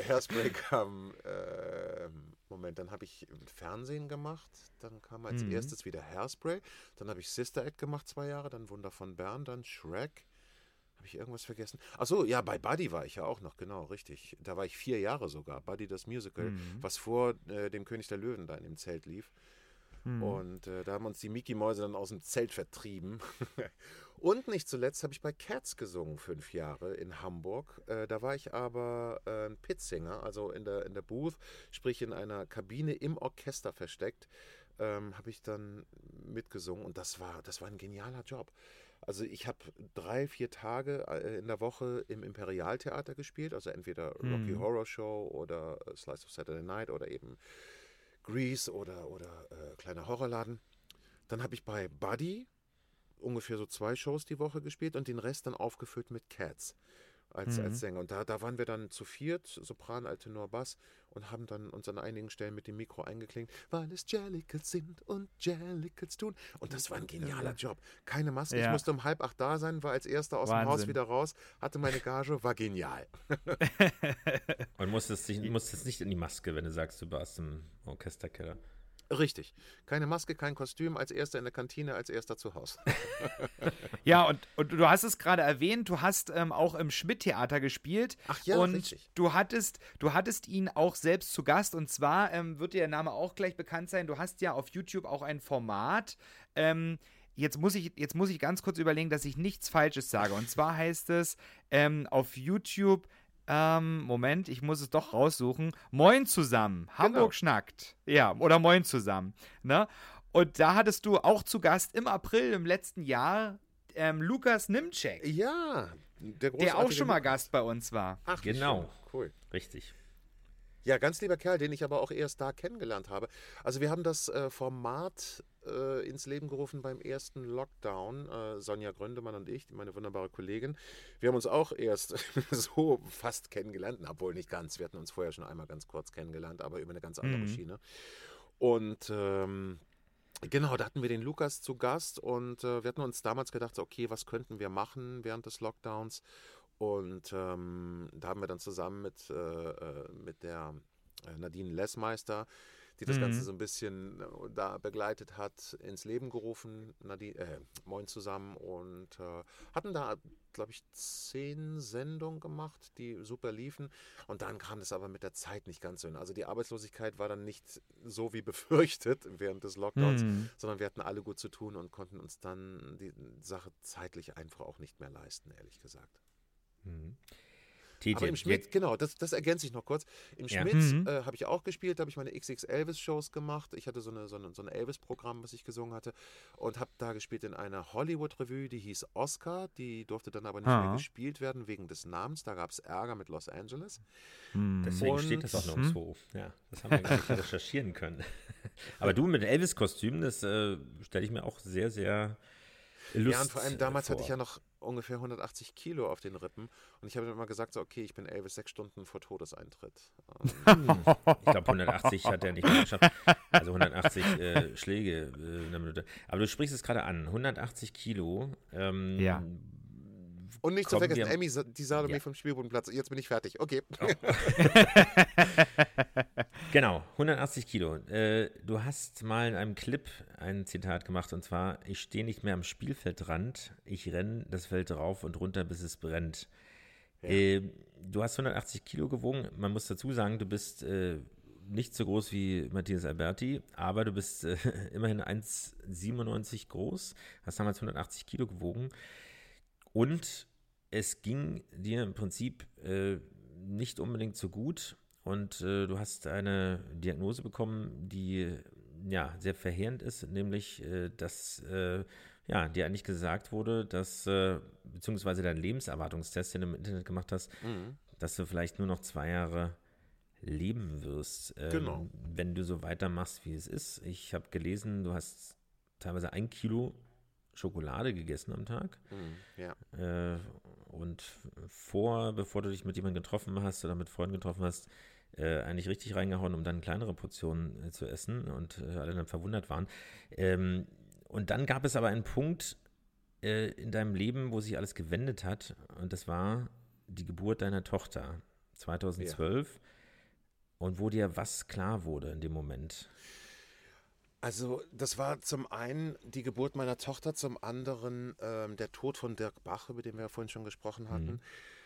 Hairspray kam, äh, Moment, dann habe ich Fernsehen gemacht. Dann kam als mhm. erstes wieder Hairspray. Dann habe ich Sister Act gemacht, zwei Jahre. Dann Wunder von Bern, dann Shrek. Habe ich irgendwas vergessen? Achso, ja, bei Buddy war ich ja auch noch, genau, richtig. Da war ich vier Jahre sogar. Buddy das Musical, mhm. was vor äh, dem König der Löwen da in dem Zelt lief. Mhm. Und äh, da haben uns die Mickey-Mäuse dann aus dem Zelt vertrieben. Und nicht zuletzt habe ich bei Cats gesungen, fünf Jahre in Hamburg. Äh, da war ich aber äh, Pitsinger, also in der, in der Booth, sprich in einer Kabine im Orchester versteckt, ähm, habe ich dann mitgesungen und das war, das war ein genialer Job. Also ich habe drei, vier Tage äh, in der Woche im Imperialtheater gespielt, also entweder Rocky mhm. Horror Show oder äh, Slice of Saturday Night oder eben Grease oder, oder äh, kleiner Horrorladen. Dann habe ich bei Buddy ungefähr so zwei Shows die Woche gespielt und den Rest dann aufgefüllt mit Cats als, mhm. als Sänger. Und da, da waren wir dann zu viert, Sopran, Altenor, Bass und haben dann uns an einigen Stellen mit dem Mikro eingeklingt, weil es Jellicles sind und Jellicles tun. Und das war ein genialer Job. Keine Maske. Ja. Ich musste um halb acht da sein, war als erster aus Wahnsinn. dem Haus wieder raus, hatte meine Gage, war genial. und musstest, musstest nicht in die Maske, wenn du sagst, du warst im Orchesterkeller. Richtig. Keine Maske, kein Kostüm, als erster in der Kantine, als erster zu Hause. ja, und, und du hast es gerade erwähnt, du hast ähm, auch im Schmidt-Theater gespielt. Ach ja, und richtig. Du hattest, du hattest ihn auch selbst zu Gast. Und zwar ähm, wird dir der Name auch gleich bekannt sein. Du hast ja auf YouTube auch ein Format. Ähm, jetzt muss ich, jetzt muss ich ganz kurz überlegen, dass ich nichts Falsches sage. Und zwar heißt es ähm, auf YouTube ähm, Moment, ich muss es doch raussuchen. Moin zusammen. Hamburg genau. schnackt. Ja, oder Moin zusammen. Ne? Und da hattest du auch zu Gast im April im letzten Jahr ähm, Lukas Nimczek. Ja, der, der auch schon mal Gast bei uns war. Ach, genau. Cool. Richtig. Ja, ganz lieber Kerl, den ich aber auch erst da kennengelernt habe. Also wir haben das äh, Format äh, ins Leben gerufen beim ersten Lockdown. Äh, Sonja Gründemann und ich, meine wunderbare Kollegin. Wir haben uns auch erst so fast kennengelernt, obwohl nicht ganz. Wir hatten uns vorher schon einmal ganz kurz kennengelernt, aber über eine ganz andere mhm. Schiene. Und ähm, Genau, da hatten wir den Lukas zu Gast und äh, wir hatten uns damals gedacht, okay, was könnten wir machen während des Lockdowns? Und ähm, da haben wir dann zusammen mit, äh, äh mit der äh, Nadine Lessmeister die das mhm. Ganze so ein bisschen äh, da begleitet hat, ins Leben gerufen, Nadine, äh, Moin zusammen und äh, hatten da, glaube ich, zehn Sendungen gemacht, die super liefen. Und dann kam das aber mit der Zeit nicht ganz so hin. Also die Arbeitslosigkeit war dann nicht so wie befürchtet während des Lockdowns, mhm. sondern wir hatten alle gut zu tun und konnten uns dann die Sache zeitlich einfach auch nicht mehr leisten, ehrlich gesagt. Mhm. Aber im Schmidt, genau, das, das ergänze ich noch kurz. Im ja. Schmidt mhm. äh, habe ich auch gespielt, da habe ich meine XX Elvis-Shows gemacht. Ich hatte so, eine, so, eine, so ein Elvis-Programm, was ich gesungen hatte. Und habe da gespielt in einer Hollywood-Revue, die hieß Oscar. Die durfte dann aber nicht ah. mehr gespielt werden wegen des Namens. Da gab es Ärger mit Los Angeles. Mhm. Deswegen Und, steht das auch nirgendwo. Mhm. Ja, das haben wir eigentlich recherchieren können. aber du mit Elvis-Kostüm, das äh, stelle ich mir auch sehr, sehr Lust Ja, und vor allem damals vor. hatte ich ja noch ungefähr 180 Kilo auf den Rippen. Und ich habe immer gesagt, so, okay, ich bin Elvis sechs Stunden vor Todeseintritt. Ähm, ich glaube, 180 hat er nicht geschafft. Also 180 äh, Schläge äh, in einer Minute. Aber du sprichst es gerade an. 180 Kilo. Ähm, ja. Und nicht zu vergessen, Emmy, die Salome ja. vom Spielbodenplatz. Jetzt bin ich fertig. Okay. Oh. genau, 180 Kilo. Äh, du hast mal in einem Clip ein Zitat gemacht und zwar: Ich stehe nicht mehr am Spielfeldrand, ich renne das Feld rauf und runter, bis es brennt. Ja. Äh, du hast 180 Kilo gewogen. Man muss dazu sagen, du bist äh, nicht so groß wie Matthias Alberti, aber du bist äh, immerhin 1,97 groß, hast damals 180 Kilo gewogen und es ging dir im Prinzip äh, nicht unbedingt so gut und äh, du hast eine Diagnose bekommen, die ja sehr verheerend ist, nämlich äh, dass äh, ja dir eigentlich gesagt wurde, dass äh, beziehungsweise dein Lebenserwartungstest, den du im Internet gemacht hast, mhm. dass du vielleicht nur noch zwei Jahre leben wirst, ähm, genau. wenn du so weitermachst, wie es ist. Ich habe gelesen, du hast teilweise ein Kilo Schokolade gegessen am Tag. Mm, ja. Äh, und vor, bevor du dich mit jemandem getroffen hast oder mit Freunden getroffen hast, äh, eigentlich richtig reingehauen, um dann kleinere Portionen äh, zu essen und äh, alle dann verwundert waren. Ähm, und dann gab es aber einen Punkt äh, in deinem Leben, wo sich alles gewendet hat und das war die Geburt deiner Tochter 2012 ja. und wo dir was klar wurde in dem Moment. Also das war zum einen die Geburt meiner Tochter, zum anderen ähm, der Tod von Dirk Bach, über den wir ja vorhin schon gesprochen hatten,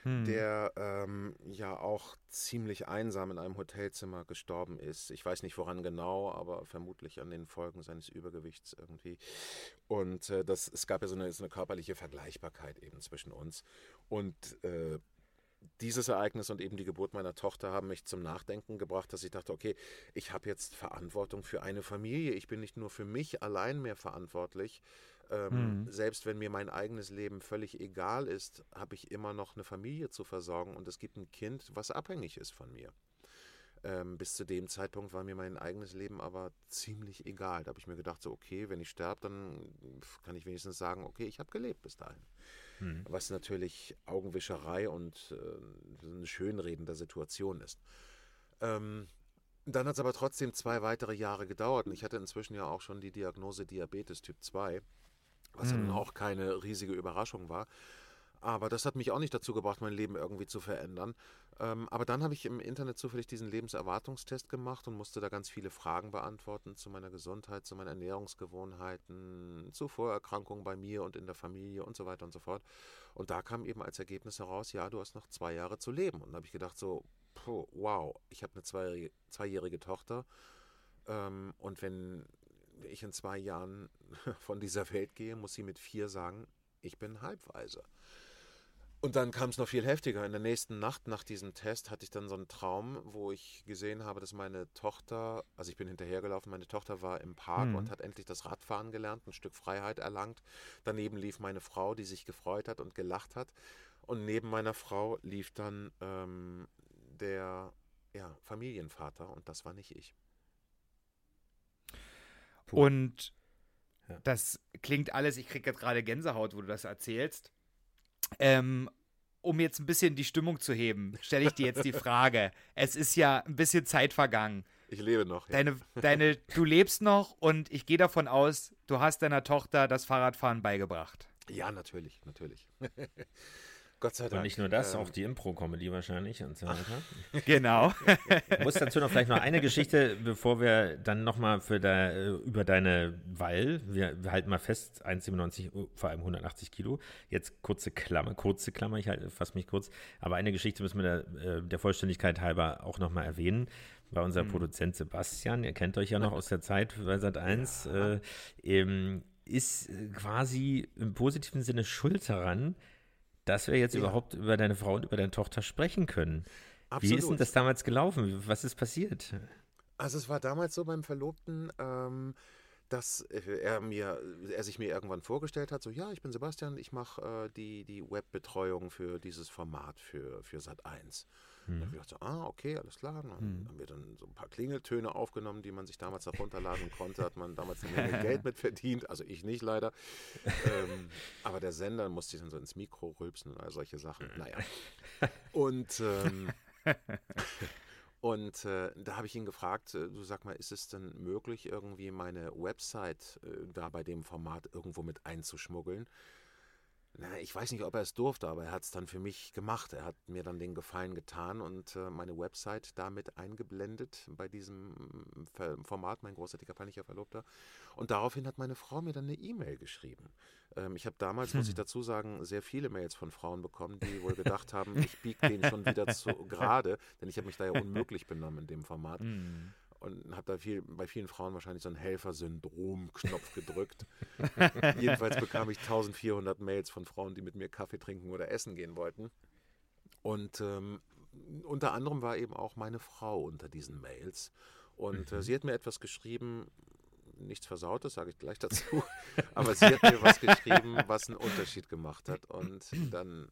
mhm. der ähm, ja auch ziemlich einsam in einem Hotelzimmer gestorben ist. Ich weiß nicht woran genau, aber vermutlich an den Folgen seines Übergewichts irgendwie. Und äh, das, es gab ja so eine, so eine körperliche Vergleichbarkeit eben zwischen uns. Und äh, dieses Ereignis und eben die Geburt meiner Tochter haben mich zum Nachdenken gebracht, dass ich dachte, okay, ich habe jetzt Verantwortung für eine Familie. Ich bin nicht nur für mich allein mehr verantwortlich. Ähm, mhm. Selbst wenn mir mein eigenes Leben völlig egal ist, habe ich immer noch eine Familie zu versorgen und es gibt ein Kind, was abhängig ist von mir. Ähm, bis zu dem Zeitpunkt war mir mein eigenes Leben aber ziemlich egal. Da habe ich mir gedacht, so okay, wenn ich sterbe, dann kann ich wenigstens sagen, okay, ich habe gelebt bis dahin. Mhm. Was natürlich Augenwischerei und äh, eine Schönreden der Situation ist. Ähm, dann hat es aber trotzdem zwei weitere Jahre gedauert und ich hatte inzwischen ja auch schon die Diagnose Diabetes Typ 2, was mhm. dann auch keine riesige Überraschung war. Aber das hat mich auch nicht dazu gebracht, mein Leben irgendwie zu verändern. Ähm, aber dann habe ich im Internet zufällig diesen Lebenserwartungstest gemacht und musste da ganz viele Fragen beantworten zu meiner Gesundheit, zu meinen Ernährungsgewohnheiten, zu Vorerkrankungen bei mir und in der Familie und so weiter und so fort. Und da kam eben als Ergebnis heraus, ja, du hast noch zwei Jahre zu leben. Und da habe ich gedacht so, puh, wow, ich habe eine zweijährige, zweijährige Tochter. Ähm, und wenn ich in zwei Jahren von dieser Welt gehe, muss sie mit vier sagen, ich bin halbweise. Und dann kam es noch viel heftiger. In der nächsten Nacht nach diesem Test hatte ich dann so einen Traum, wo ich gesehen habe, dass meine Tochter, also ich bin hinterhergelaufen, meine Tochter war im Park mhm. und hat endlich das Radfahren gelernt, ein Stück Freiheit erlangt. Daneben lief meine Frau, die sich gefreut hat und gelacht hat. Und neben meiner Frau lief dann ähm, der ja, Familienvater und das war nicht ich. Puh. Und ja. das klingt alles, ich kriege jetzt gerade Gänsehaut, wo du das erzählst. Ähm, um jetzt ein bisschen die Stimmung zu heben, stelle ich dir jetzt die Frage. Es ist ja ein bisschen Zeit vergangen. Ich lebe noch. Ja. Deine, deine, du lebst noch und ich gehe davon aus, du hast deiner Tochter das Fahrradfahren beigebracht. Ja, natürlich, natürlich. Gott sei Dank. Und nicht nur das, ähm, auch die Impro-Comedy wahrscheinlich und so weiter. genau. Ich muss dazu noch vielleicht noch eine Geschichte, bevor wir dann nochmal da, äh, über deine, weil, wir, wir, halten mal fest, 1,97, vor allem 180 Kilo. Jetzt kurze Klammer, kurze Klammer, ich halte fast mich kurz. Aber eine Geschichte müssen wir der, äh, der Vollständigkeit halber auch nochmal erwähnen war unser mhm. Produzent Sebastian, ihr kennt euch ja noch aus der Zeit bei Sat 1, ja. äh, ähm, ist quasi im positiven Sinne schuld daran, dass wir jetzt ja. überhaupt über deine Frau und über deine Tochter sprechen können. Absolut. Wie ist denn das damals gelaufen? Was ist passiert? Also es war damals so beim Verlobten, ähm, dass er mir, er sich mir irgendwann vorgestellt hat, so ja, ich bin Sebastian, ich mache äh, die, die Webbetreuung für dieses Format für, für Sat 1. Mhm. Da habe ich gedacht, so, ah, okay, alles klar. Dann mhm. haben wir dann so ein paar Klingeltöne aufgenommen, die man sich damals auch runterladen konnte. Hat man damals eine Menge Geld mit verdient, also ich nicht leider. ähm, aber der Sender musste dann so ins Mikro rülpsen und all solche Sachen. Naja. Und ähm, Und äh, da habe ich ihn gefragt, äh, du sag mal, ist es denn möglich, irgendwie meine Website äh, da bei dem Format irgendwo mit einzuschmuggeln? Na, ich weiß nicht, ob er es durfte, aber er hat es dann für mich gemacht. Er hat mir dann den Gefallen getan und äh, meine Website damit eingeblendet bei diesem mm, Format, mein großartiger peinlicher Verlobter. Und daraufhin hat meine Frau mir dann eine E-Mail geschrieben. Ähm, ich habe damals, hm. muss ich hm. dazu sagen, sehr viele Mails von Frauen bekommen, die wohl gedacht haben, ich biege den schon wieder zu gerade, denn ich habe mich da ja unmöglich benommen in dem Format. Hm und habe da viel, bei vielen Frauen wahrscheinlich so einen Helfersyndrom-Knopf gedrückt. Jedenfalls bekam ich 1400 Mails von Frauen, die mit mir Kaffee trinken oder essen gehen wollten. Und ähm, unter anderem war eben auch meine Frau unter diesen Mails. Und äh, mhm. äh, sie hat mir etwas geschrieben, nichts Versautes, sage ich gleich dazu, aber sie hat mir was geschrieben, was einen Unterschied gemacht hat. Und dann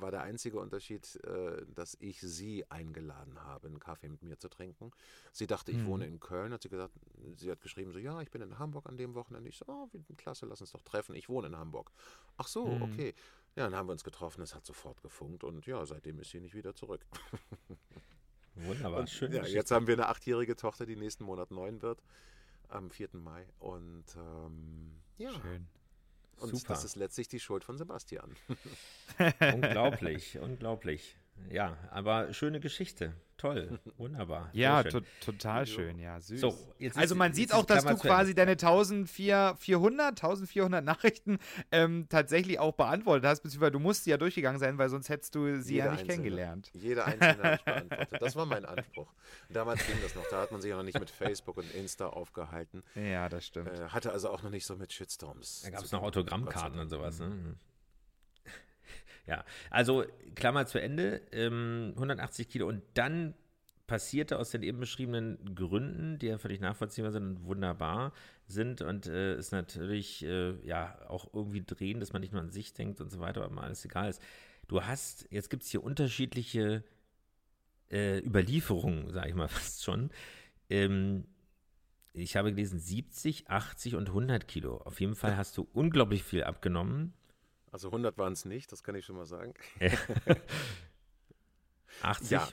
war der einzige Unterschied, äh, dass ich sie eingeladen habe, einen Kaffee mit mir zu trinken. Sie dachte, ich mhm. wohne in Köln, hat sie gesagt, sie hat geschrieben, so, ja, ich bin in Hamburg an dem Wochenende. Ich so, oh, wie klasse, lass uns doch treffen. Ich wohne in Hamburg. Ach so, mhm. okay. Ja, dann haben wir uns getroffen, es hat sofort gefunkt und ja, seitdem ist sie nicht wieder zurück. Wunderbar, und, schön. Ja, jetzt haben wir eine achtjährige Tochter, die nächsten Monat neun wird, am 4. Mai. Und ähm, ja. Schön. Und Super. das ist letztlich die Schuld von Sebastian. unglaublich, unglaublich. Ja, aber schöne Geschichte. Toll, wunderbar. Ja, to total schön, ja, süß. So, also man sieht auch, dass du quasi deine 1400, 1400 Nachrichten ähm, tatsächlich auch beantwortet hast, beziehungsweise du musst sie ja durchgegangen sein, weil sonst hättest du sie Jede ja nicht einzelne. kennengelernt. Jede einzelne habe ich beantwortet. Das war mein Anspruch. Damals ging das noch, da hat man sich ja noch nicht mit Facebook und Insta aufgehalten. Ja, das stimmt. Äh, hatte also auch noch nicht so mit Shitstorms. Da gab es noch Autogrammkarten und sowas, ne? Ja, also Klammer zu Ende, ähm, 180 Kilo und dann passierte aus den eben beschriebenen Gründen, die ja völlig nachvollziehbar sind und wunderbar sind und äh, ist natürlich äh, ja auch irgendwie drehen, dass man nicht nur an sich denkt und so weiter, aber alles egal ist. Du hast, jetzt gibt es hier unterschiedliche äh, Überlieferungen, sage ich mal fast schon. Ähm, ich habe gelesen 70, 80 und 100 Kilo. Auf jeden Fall hast du unglaublich viel abgenommen. Also 100 waren es nicht, das kann ich schon mal sagen. 80? Ja.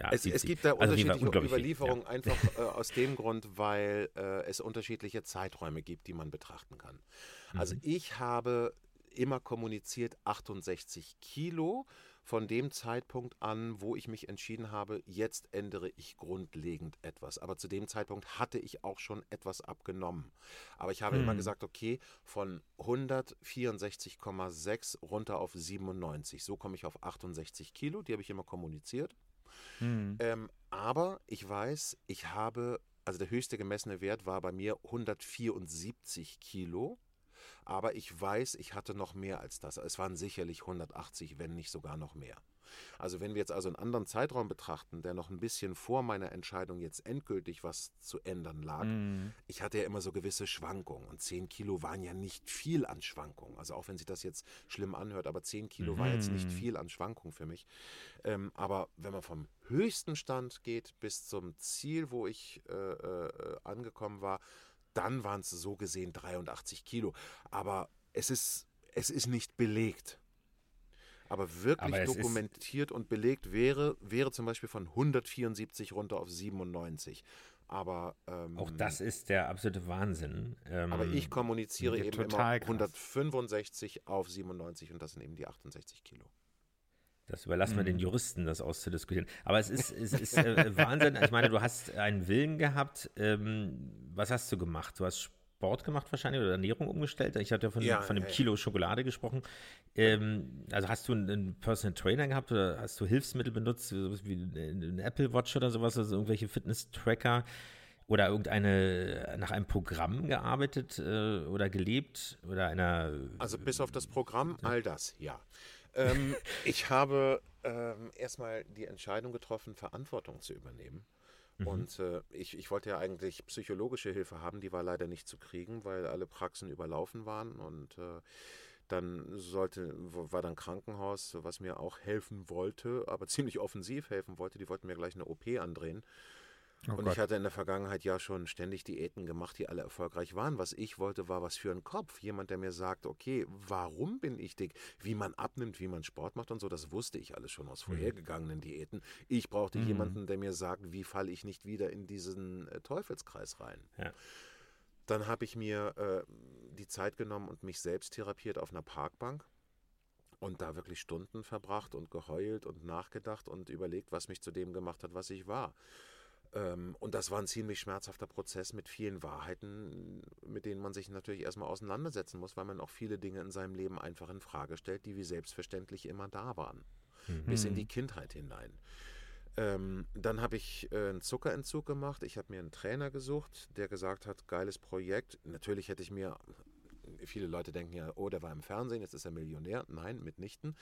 Ja, es, es, gibt da also unterschiedliche Überlieferungen, ja. einfach äh, aus dem Grund, weil äh, es unterschiedliche Zeiträume gibt, die man betrachten kann. Also mhm. ich habe immer kommuniziert 68 Kilo von dem Zeitpunkt an, wo ich mich entschieden habe, jetzt ändere ich grundlegend etwas. Aber zu dem Zeitpunkt hatte ich auch schon etwas abgenommen. Aber ich habe hm. immer gesagt, okay, von 164,6 runter auf 97. So komme ich auf 68 Kilo, die habe ich immer kommuniziert. Hm. Ähm, aber ich weiß, ich habe, also der höchste gemessene Wert war bei mir 174 Kilo. Aber ich weiß, ich hatte noch mehr als das. Es waren sicherlich 180, wenn nicht sogar noch mehr. Also wenn wir jetzt also einen anderen Zeitraum betrachten, der noch ein bisschen vor meiner Entscheidung jetzt endgültig was zu ändern lag, mm. ich hatte ja immer so gewisse Schwankungen und 10 Kilo waren ja nicht viel an Schwankungen. Also auch wenn sich das jetzt schlimm anhört, aber 10 Kilo mm. war jetzt nicht mhm. viel an Schwankungen für mich. Ähm, aber wenn man vom höchsten Stand geht bis zum Ziel, wo ich äh, äh, angekommen war, dann waren es so gesehen 83 Kilo. Aber es ist, es ist nicht belegt. Aber wirklich Aber dokumentiert und belegt wäre, wäre zum Beispiel von 174 runter auf 97. Aber ähm, auch das ist der absolute Wahnsinn. Ähm, aber ich kommuniziere eben immer krass. 165 auf 97 und das sind eben die 68 Kilo. Das überlassen wir den mhm. Juristen, das auszudiskutieren. Aber es ist, es ist äh, Wahnsinn. Ich meine, du hast einen Willen gehabt. Ähm, was hast du gemacht? Du hast Sport gemacht wahrscheinlich oder Ernährung umgestellt. Ich hatte ja von, ja, von dem ja, Kilo Schokolade gesprochen. Ähm, also hast du einen, einen, Personal Trainer gehabt oder hast du Hilfsmittel benutzt, wie ein Apple Watch oder sowas, also irgendwelche Fitness-Tracker? oder irgendeine nach einem Programm gearbeitet äh, oder gelebt oder einer also bis auf das Programm all das ja ähm, ich habe ähm, erstmal die Entscheidung getroffen, Verantwortung zu übernehmen. Mhm. Und äh, ich, ich wollte ja eigentlich psychologische Hilfe haben, die war leider nicht zu kriegen, weil alle Praxen überlaufen waren und äh, dann sollte, war dann Krankenhaus, was mir auch helfen wollte, aber ziemlich offensiv helfen wollte. Die wollten mir gleich eine OP andrehen. Oh und Gott. ich hatte in der Vergangenheit ja schon ständig Diäten gemacht, die alle erfolgreich waren. Was ich wollte, war was für einen Kopf. Jemand, der mir sagt, okay, warum bin ich dick? Wie man abnimmt, wie man Sport macht und so, das wusste ich alles schon aus mhm. vorhergegangenen Diäten. Ich brauchte mhm. jemanden, der mir sagt, wie falle ich nicht wieder in diesen äh, Teufelskreis rein. Ja. Dann habe ich mir äh, die Zeit genommen und mich selbst therapiert auf einer Parkbank und da wirklich Stunden verbracht und geheult und nachgedacht und überlegt, was mich zu dem gemacht hat, was ich war. Ähm, und das war ein ziemlich schmerzhafter Prozess mit vielen Wahrheiten, mit denen man sich natürlich erstmal auseinandersetzen muss, weil man auch viele Dinge in seinem Leben einfach in Frage stellt, die wie selbstverständlich immer da waren. Mhm. Bis in die Kindheit hinein. Ähm, dann habe ich äh, einen Zuckerentzug gemacht. Ich habe mir einen Trainer gesucht, der gesagt hat, geiles Projekt. Natürlich hätte ich mir, viele Leute denken ja, oh, der war im Fernsehen, jetzt ist er Millionär. Nein, mitnichten.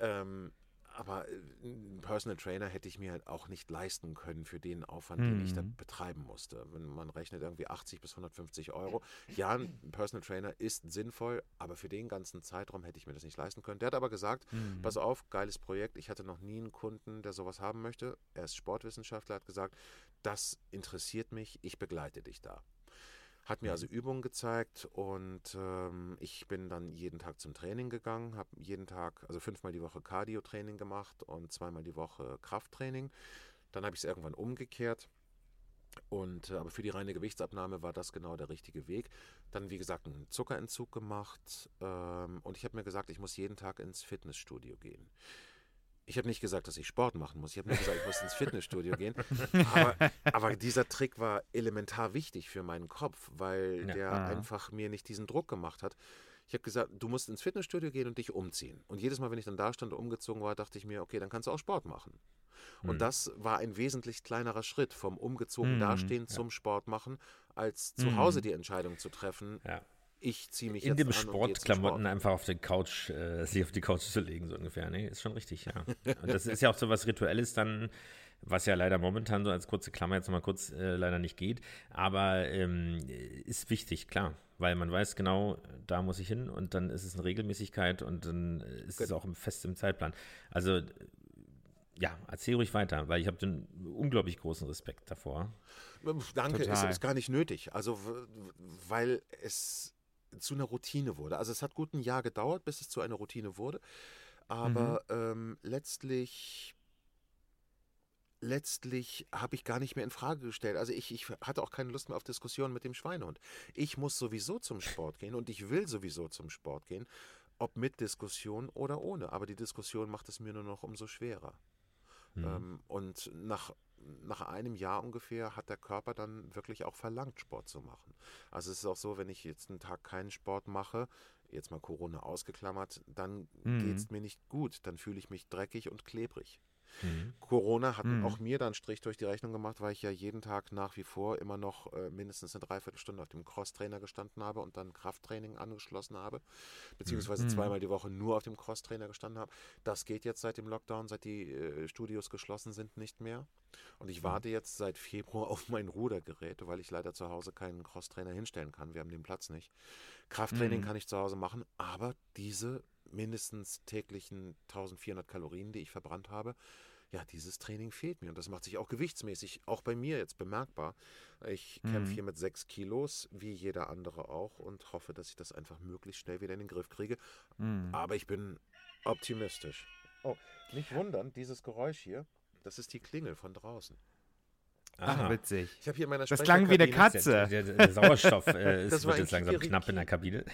Ähm, aber äh, einen Personal Trainer hätte ich mir halt auch nicht leisten können für den Aufwand, mhm. den ich da mhm. betreiben musste. Wenn man rechnet irgendwie 80 bis 150 Euro. Ja, ein Personal Trainer ist sinnvoll, aber für den ganzen Zeitraum hätte ich mir das nicht leisten können. Der hat aber gesagt, mhm. pass auf, geiles Projekt. Ich hatte noch nie einen Kunden, der sowas haben möchte. Er ist Sportwissenschaftler, hat gesagt, das interessiert mich, ich begleite dich da. Hat mir also Übungen gezeigt und ähm, ich bin dann jeden Tag zum Training gegangen, habe jeden Tag, also fünfmal die Woche Cardio-Training gemacht und zweimal die Woche Krafttraining. Dann habe ich es irgendwann umgekehrt. Und äh, aber für die reine Gewichtsabnahme war das genau der richtige Weg. Dann, wie gesagt, einen Zuckerentzug gemacht ähm, und ich habe mir gesagt, ich muss jeden Tag ins Fitnessstudio gehen. Ich habe nicht gesagt, dass ich Sport machen muss. Ich habe nur gesagt, ich muss ins Fitnessstudio gehen. Aber, aber, dieser Trick war elementar wichtig für meinen Kopf, weil ja. der ah. einfach mir nicht diesen Druck gemacht hat. Ich habe gesagt, du musst ins Fitnessstudio gehen und dich umziehen. Und jedes Mal, wenn ich dann da stand und umgezogen war, dachte ich mir, okay, dann kannst du auch Sport machen. Und mhm. das war ein wesentlich kleinerer Schritt vom umgezogen mhm. dastehen ja. zum Sport machen, als zu mhm. Hause die Entscheidung zu treffen. Ja ich ziehe mich in dem Sportklamotten einfach auf die Couch, äh, sich auf die Couch zu legen, so ungefähr. Nee, ist schon richtig, ja. Und das ist ja auch so was Rituelles dann, was ja leider momentan so als kurze Klammer jetzt nochmal kurz äh, leider nicht geht. Aber ähm, ist wichtig, klar. Weil man weiß genau, da muss ich hin und dann ist es eine Regelmäßigkeit und dann ist Gut. es auch fest im Zeitplan. Also ja, erzähl ruhig weiter, weil ich habe den unglaublich großen Respekt davor. Danke, es ist gar nicht nötig. Also, weil es zu einer Routine wurde. Also es hat gut ein Jahr gedauert, bis es zu einer Routine wurde. Aber mhm. ähm, letztlich letztlich habe ich gar nicht mehr in Frage gestellt. Also ich, ich hatte auch keine Lust mehr auf Diskussionen mit dem Schweinehund. Ich muss sowieso zum Sport gehen und ich will sowieso zum Sport gehen, ob mit Diskussion oder ohne. Aber die Diskussion macht es mir nur noch umso schwerer. Mhm. Ähm, und nach, nach einem Jahr ungefähr hat der Körper dann wirklich auch verlangt, Sport zu machen. Also es ist auch so, wenn ich jetzt einen Tag keinen Sport mache, jetzt mal Corona ausgeklammert, dann mhm. geht es mir nicht gut. Dann fühle ich mich dreckig und klebrig. Mhm. Corona hat mhm. auch mir dann Strich durch die Rechnung gemacht, weil ich ja jeden Tag nach wie vor immer noch äh, mindestens eine Dreiviertelstunde auf dem Crosstrainer gestanden habe und dann Krafttraining angeschlossen habe, beziehungsweise mhm. zweimal die Woche nur auf dem Crosstrainer gestanden habe. Das geht jetzt seit dem Lockdown, seit die äh, Studios geschlossen sind, nicht mehr. Und ich mhm. warte jetzt seit Februar auf mein Rudergerät, weil ich leider zu Hause keinen Crosstrainer hinstellen kann. Wir haben den Platz nicht. Krafttraining mhm. kann ich zu Hause machen, aber diese mindestens täglichen 1400 Kalorien, die ich verbrannt habe, ja, dieses Training fehlt mir. Und das macht sich auch gewichtsmäßig, auch bei mir jetzt bemerkbar. Ich mhm. kämpfe hier mit sechs Kilos, wie jeder andere auch, und hoffe, dass ich das einfach möglichst schnell wieder in den Griff kriege. Mhm. Aber ich bin optimistisch. Oh, nicht wundern, dieses Geräusch hier, das ist die Klingel von draußen. Ach, witzig. Ich habe hier meine Das klang wie eine Katze. Der, der, der Sauerstoff äh, ist, wird jetzt langsam knapp in der Kabine.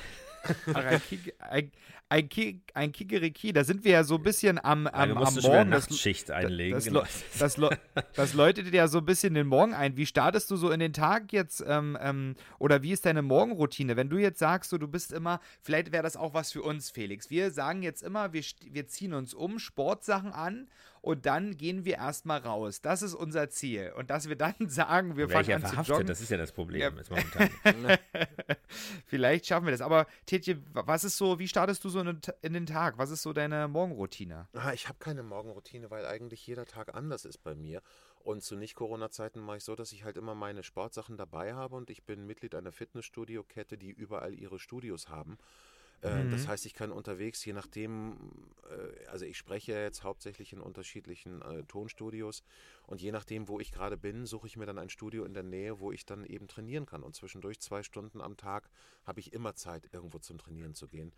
Ach, ein, Kik ein, ein, Kik ein Kikeriki, da sind wir ja so ein bisschen am, am, ja, am Morgen. Nachtschicht einlegen. Das, genau. das, das, das, läutet ja so ein bisschen den Morgen ein. Wie startest du so in den Tag jetzt ähm, ähm, oder wie ist deine Morgenroutine? Wenn du jetzt sagst, so, du bist immer, vielleicht wäre das auch was für uns, Felix. Wir sagen jetzt immer, wir, wir ziehen uns um, Sportsachen an und dann gehen wir erstmal raus. Das ist unser Ziel. Und dass wir dann sagen, wir fangen an verhaftet, zu joggen. Das ist ja das Problem. Ja. Vielleicht schaffen wir das. Aber Tetje, was ist so, wie startest du so in den Tag? Was ist so deine Morgenroutine? Ah, ich habe keine Morgenroutine, weil eigentlich jeder Tag anders ist bei mir. Und zu Nicht-Corona-Zeiten mache ich so, dass ich halt immer meine Sportsachen dabei habe und ich bin Mitglied einer Fitnessstudio-Kette, die überall ihre Studios haben. Äh, mhm. Das heißt, ich kann unterwegs, je nachdem, äh, also ich spreche jetzt hauptsächlich in unterschiedlichen äh, Tonstudios und je nachdem, wo ich gerade bin, suche ich mir dann ein Studio in der Nähe, wo ich dann eben trainieren kann. Und zwischendurch zwei Stunden am Tag habe ich immer Zeit, irgendwo zum Trainieren zu gehen.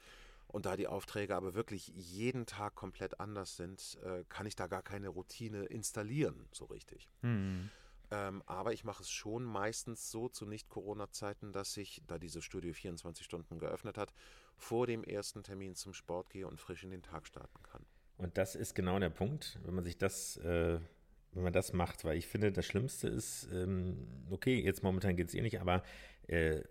Und da die Aufträge aber wirklich jeden Tag komplett anders sind, kann ich da gar keine Routine installieren, so richtig. Mhm. Ähm, aber ich mache es schon meistens so zu Nicht-Corona-Zeiten, dass ich, da dieses Studio 24 Stunden geöffnet hat, vor dem ersten Termin zum Sport gehe und frisch in den Tag starten kann. Und das ist genau der Punkt, wenn man sich das, äh, wenn man das macht, weil ich finde, das Schlimmste ist, ähm, okay, jetzt momentan geht es eh nicht, aber äh,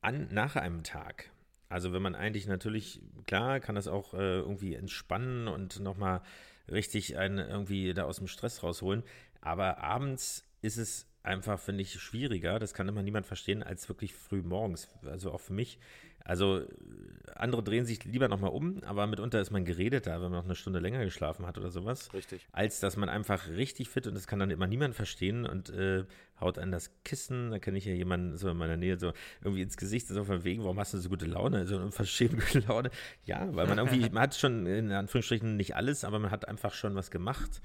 an, nach einem Tag, also wenn man eigentlich natürlich, klar, kann das auch äh, irgendwie entspannen und nochmal richtig einen irgendwie da aus dem Stress rausholen, aber abends ist es einfach, finde ich, schwieriger, das kann immer niemand verstehen, als wirklich früh morgens. Also auch für mich. Also andere drehen sich lieber nochmal um, aber mitunter ist man geredet da, wenn man noch eine Stunde länger geschlafen hat oder sowas. Richtig. Als dass man einfach richtig fit und das kann dann immer niemand verstehen und äh, haut an das Kissen. Da kenne ich ja jemanden so in meiner Nähe so irgendwie ins Gesicht, so von wegen, warum hast du so gute Laune, so eine unverschämt gute Laune. Ja, weil man irgendwie, man hat schon in Anführungsstrichen nicht alles, aber man hat einfach schon was gemacht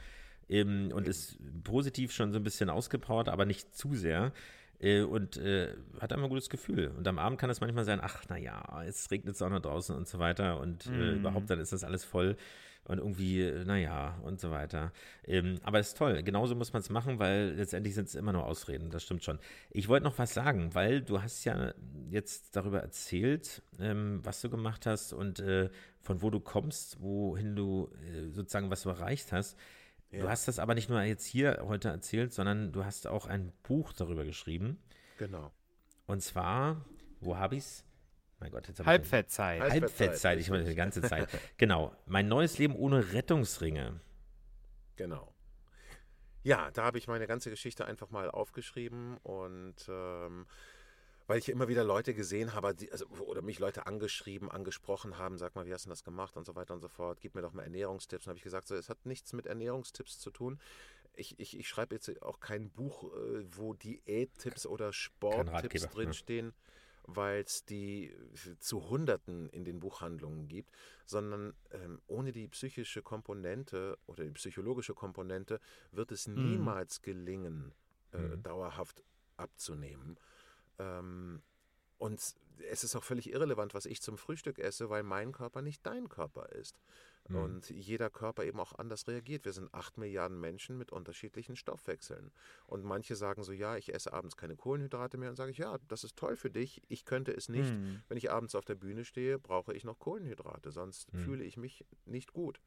ähm, und ist positiv schon so ein bisschen ausgepowert, aber nicht zu sehr. Äh, und äh, hat einfach ein gutes Gefühl. Und am Abend kann es manchmal sein, ach, naja, jetzt regnet es auch noch draußen und so weiter. Und äh, mhm. überhaupt dann ist das alles voll und irgendwie, äh, naja, und so weiter. Ähm, aber es ist toll, genauso muss man es machen, weil letztendlich sind es immer nur Ausreden, das stimmt schon. Ich wollte noch was sagen, weil du hast ja jetzt darüber erzählt, ähm, was du gemacht hast und äh, von wo du kommst, wohin du äh, sozusagen was du erreicht hast. Ja. Du hast das aber nicht nur jetzt hier heute erzählt, sondern du hast auch ein Buch darüber geschrieben. Genau. Und zwar, wo habe ich es? Mein Gott, jetzt Halbfettzeit. Halbfettzeit, Halbfettzeit ich meine die ganze Zeit. genau. Mein neues Leben ohne Rettungsringe. Genau. Ja, da habe ich meine ganze Geschichte einfach mal aufgeschrieben und ähm, weil ich immer wieder Leute gesehen habe, die, also, oder mich Leute angeschrieben, angesprochen haben, sag mal, wie hast du das gemacht und so weiter und so fort, gib mir doch mal Ernährungstipps. Und habe ich gesagt, so, es hat nichts mit Ernährungstipps zu tun. Ich, ich, ich schreibe jetzt auch kein Buch, äh, wo Diättipps oder Sporttipps drinstehen. Ja weil es die zu Hunderten in den Buchhandlungen gibt, sondern ähm, ohne die psychische Komponente oder die psychologische Komponente wird es mhm. niemals gelingen, äh, mhm. dauerhaft abzunehmen. Ähm, und es ist auch völlig irrelevant, was ich zum Frühstück esse, weil mein Körper nicht dein Körper ist. Mhm. Und jeder Körper eben auch anders reagiert. Wir sind acht Milliarden Menschen mit unterschiedlichen Stoffwechseln. Und manche sagen so, ja, ich esse abends keine Kohlenhydrate mehr. Und sage ich, ja, das ist toll für dich. Ich könnte es nicht. Mhm. Wenn ich abends auf der Bühne stehe, brauche ich noch Kohlenhydrate. Sonst mhm. fühle ich mich nicht gut.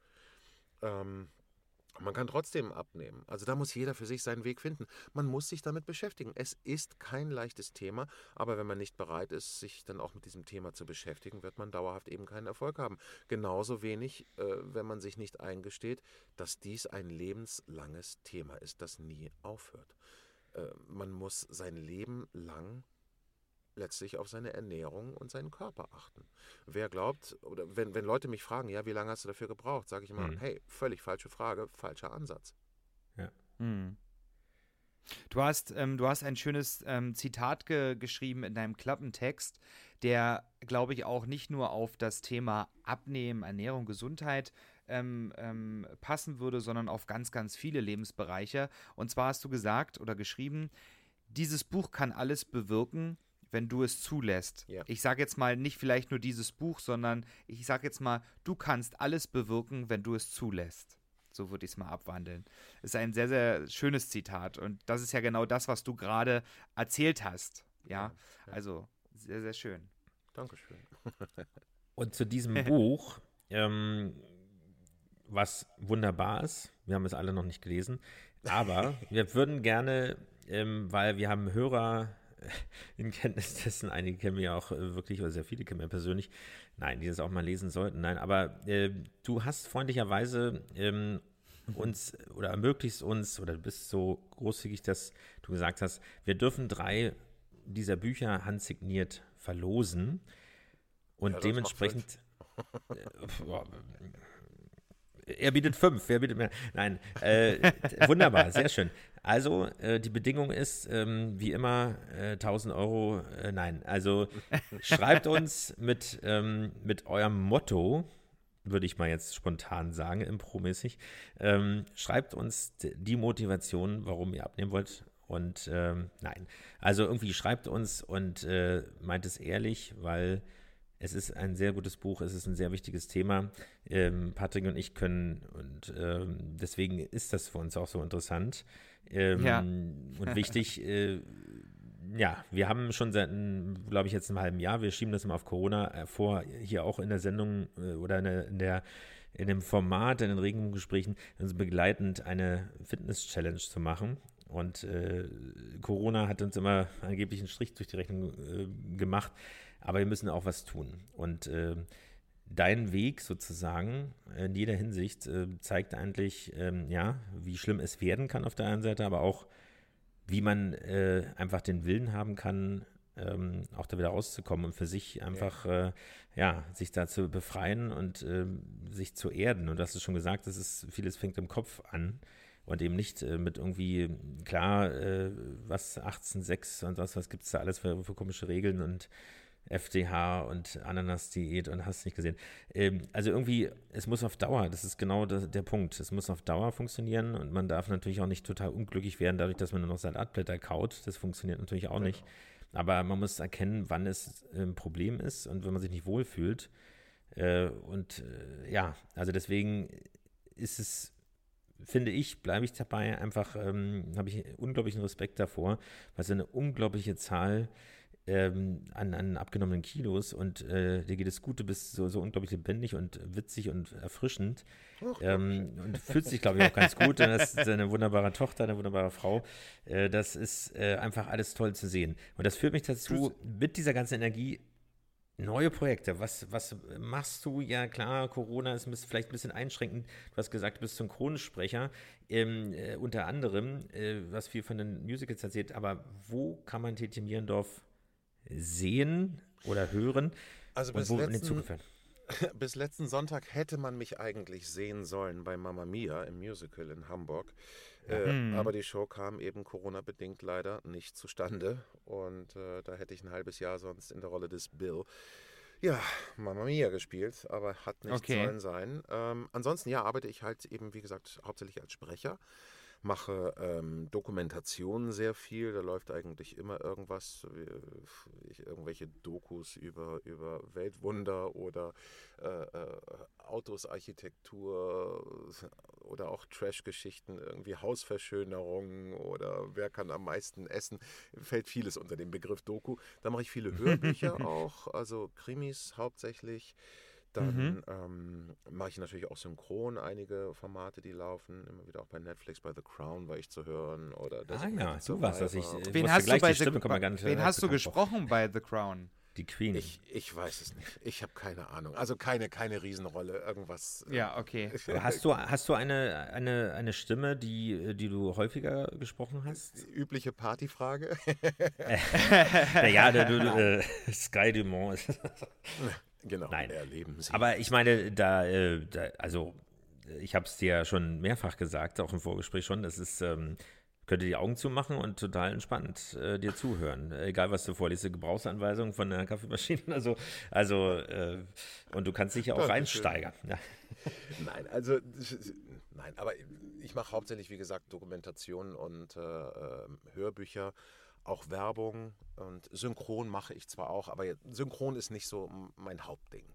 Ähm, man kann trotzdem abnehmen. Also da muss jeder für sich seinen Weg finden. Man muss sich damit beschäftigen. Es ist kein leichtes Thema, aber wenn man nicht bereit ist, sich dann auch mit diesem Thema zu beschäftigen, wird man dauerhaft eben keinen Erfolg haben. Genauso wenig, äh, wenn man sich nicht eingesteht, dass dies ein lebenslanges Thema ist, das nie aufhört. Äh, man muss sein Leben lang letztlich auf seine Ernährung und seinen Körper achten. Wer glaubt, oder wenn, wenn Leute mich fragen, ja, wie lange hast du dafür gebraucht, sage ich immer, mhm. hey, völlig falsche Frage, falscher Ansatz. Ja. Mhm. Du hast, ähm, du hast ein schönes ähm, Zitat ge geschrieben in deinem Klappentext, der, glaube ich, auch nicht nur auf das Thema Abnehmen, Ernährung, Gesundheit ähm, ähm, passen würde, sondern auf ganz, ganz viele Lebensbereiche. Und zwar hast du gesagt oder geschrieben, dieses Buch kann alles bewirken, wenn du es zulässt. Ja. Ich sage jetzt mal nicht vielleicht nur dieses Buch, sondern ich sage jetzt mal, du kannst alles bewirken, wenn du es zulässt. So würde ich es mal abwandeln. Ist ein sehr, sehr schönes Zitat. Und das ist ja genau das, was du gerade erzählt hast. Ja, ja. also sehr, sehr schön. Dankeschön. Und zu diesem Buch, ähm, was wunderbar ist, wir haben es alle noch nicht gelesen, aber wir würden gerne, ähm, weil wir haben Hörer in Kenntnis dessen, einige kennen wir ja auch äh, wirklich, oder sehr viele kennen wir persönlich, nein, die das auch mal lesen sollten, nein, aber äh, du hast freundlicherweise ähm, uns oder ermöglicht uns, oder du bist so großzügig, dass du gesagt hast, wir dürfen drei dieser Bücher handsigniert verlosen und ja, dementsprechend äh, er bietet fünf, wer bietet mehr? Nein, äh, wunderbar, sehr schön. Also, äh, die Bedingung ist, ähm, wie immer, äh, 1000 Euro. Äh, nein, also schreibt uns mit, ähm, mit eurem Motto, würde ich mal jetzt spontan sagen, impromäßig. Ähm, schreibt uns die Motivation, warum ihr abnehmen wollt. Und ähm, nein, also irgendwie schreibt uns und äh, meint es ehrlich, weil es ist ein sehr gutes Buch, es ist ein sehr wichtiges Thema. Ähm, Patrick und ich können, und ähm, deswegen ist das für uns auch so interessant. Ähm, ja. Und wichtig, äh, ja, wir haben schon seit, glaube ich, jetzt einem halben Jahr, wir schieben das mal auf Corona äh, vor, hier auch in der Sendung äh, oder in der, in der in dem Format, in den Regenbogengesprächen, uns begleitend eine Fitness-Challenge zu machen. Und äh, Corona hat uns immer angeblich einen Strich durch die Rechnung äh, gemacht, aber wir müssen auch was tun. Und äh, dein Weg sozusagen in jeder Hinsicht äh, zeigt eigentlich, ähm, ja, wie schlimm es werden kann auf der einen Seite, aber auch, wie man äh, einfach den Willen haben kann, ähm, auch da wieder rauszukommen und für sich einfach, ja, äh, ja sich da zu befreien und ähm, sich zu erden. Und du hast es schon gesagt, das ist, vieles fängt im Kopf an und eben nicht äh, mit irgendwie, klar, äh, was 18.6 und was, was gibt es da alles für, für komische Regeln und FDH und Ananas-Diät und hast nicht gesehen. Ähm, also irgendwie, es muss auf Dauer, das ist genau der, der, Punkt, es muss auf Dauer funktionieren und man darf natürlich auch nicht total unglücklich werden, dadurch, dass man nur noch Salatblätter kaut. Das funktioniert natürlich auch nicht. Aber man muss erkennen, wann es ein Problem ist und wenn man sich nicht wohlfühlt. Äh, und äh, ja, also deswegen ist es finde ich, bleibe ich dabei, einfach ähm, habe ich unglaublichen Respekt davor, weil es eine unglaubliche Zahl ähm, an, an abgenommenen Kilos und äh, dir geht es gut, du bist so, so unglaublich lebendig und witzig und erfrischend ähm, und fühlt sich, glaube ich, auch ganz gut. Und das ist eine wunderbare Tochter, eine wunderbare Frau. Äh, das ist äh, einfach alles toll zu sehen. Und das führt mich dazu, mit dieser ganzen Energie Neue Projekte, was, was machst du? Ja, klar, Corona ist vielleicht ein bisschen einschränkend. Du hast gesagt, du bist Synchronsprecher, ähm, äh, unter anderem, äh, was viel von den Musicals erzählt. Aber wo kann man Tete Mierendorf sehen oder hören also bis, letzten, bis letzten Sonntag hätte man mich eigentlich sehen sollen bei Mamma Mia im Musical in Hamburg. Äh, mhm. Aber die Show kam eben Corona-bedingt leider nicht zustande. Und äh, da hätte ich ein halbes Jahr sonst in der Rolle des Bill ja, Mamma Mia gespielt, aber hat nicht okay. sollen sein. Ähm, ansonsten, ja, arbeite ich halt eben, wie gesagt, hauptsächlich als Sprecher mache ähm, Dokumentationen sehr viel. Da läuft eigentlich immer irgendwas, ich, irgendwelche Dokus über, über Weltwunder oder äh, äh, Autos, Architektur oder auch Trash-Geschichten, irgendwie Hausverschönerungen oder wer kann am meisten essen. Fällt vieles unter den Begriff Doku. Da mache ich viele Hörbücher auch, also Krimis hauptsächlich. Dann mhm. ähm, mache ich natürlich auch synchron einige Formate, die laufen. Immer wieder auch bei Netflix, bei The Crown war ich zu hören. Oder ah ja, sowas. Also ich, ich wen hast du, bei The, wen hast du gesprochen bei The Crown? Die Queen. Ich, ich weiß es nicht. Ich habe keine Ahnung. Also keine, keine Riesenrolle. Irgendwas. Äh, ja, okay. hast du, hast du eine, eine, eine Stimme, die, die du häufiger gesprochen hast? Die übliche Partyfrage. naja, du, du, äh, Sky Dumont. Genau, Nein. erleben Sie. Aber ich meine, da, äh, da also ich habe es dir ja schon mehrfach gesagt, auch im Vorgespräch schon, das ist, ähm, könnte die Augen zumachen und total entspannt äh, dir zuhören. Egal, was du vorliest, Gebrauchsanweisung von der Kaffeemaschine, also, also äh, und du kannst dich ja auch reinsteigern. Ja. Nein, also nein, aber ich mache hauptsächlich, wie gesagt, Dokumentationen und äh, ähm, Hörbücher auch Werbung und Synchron mache ich zwar auch, aber Synchron ist nicht so mein Hauptding.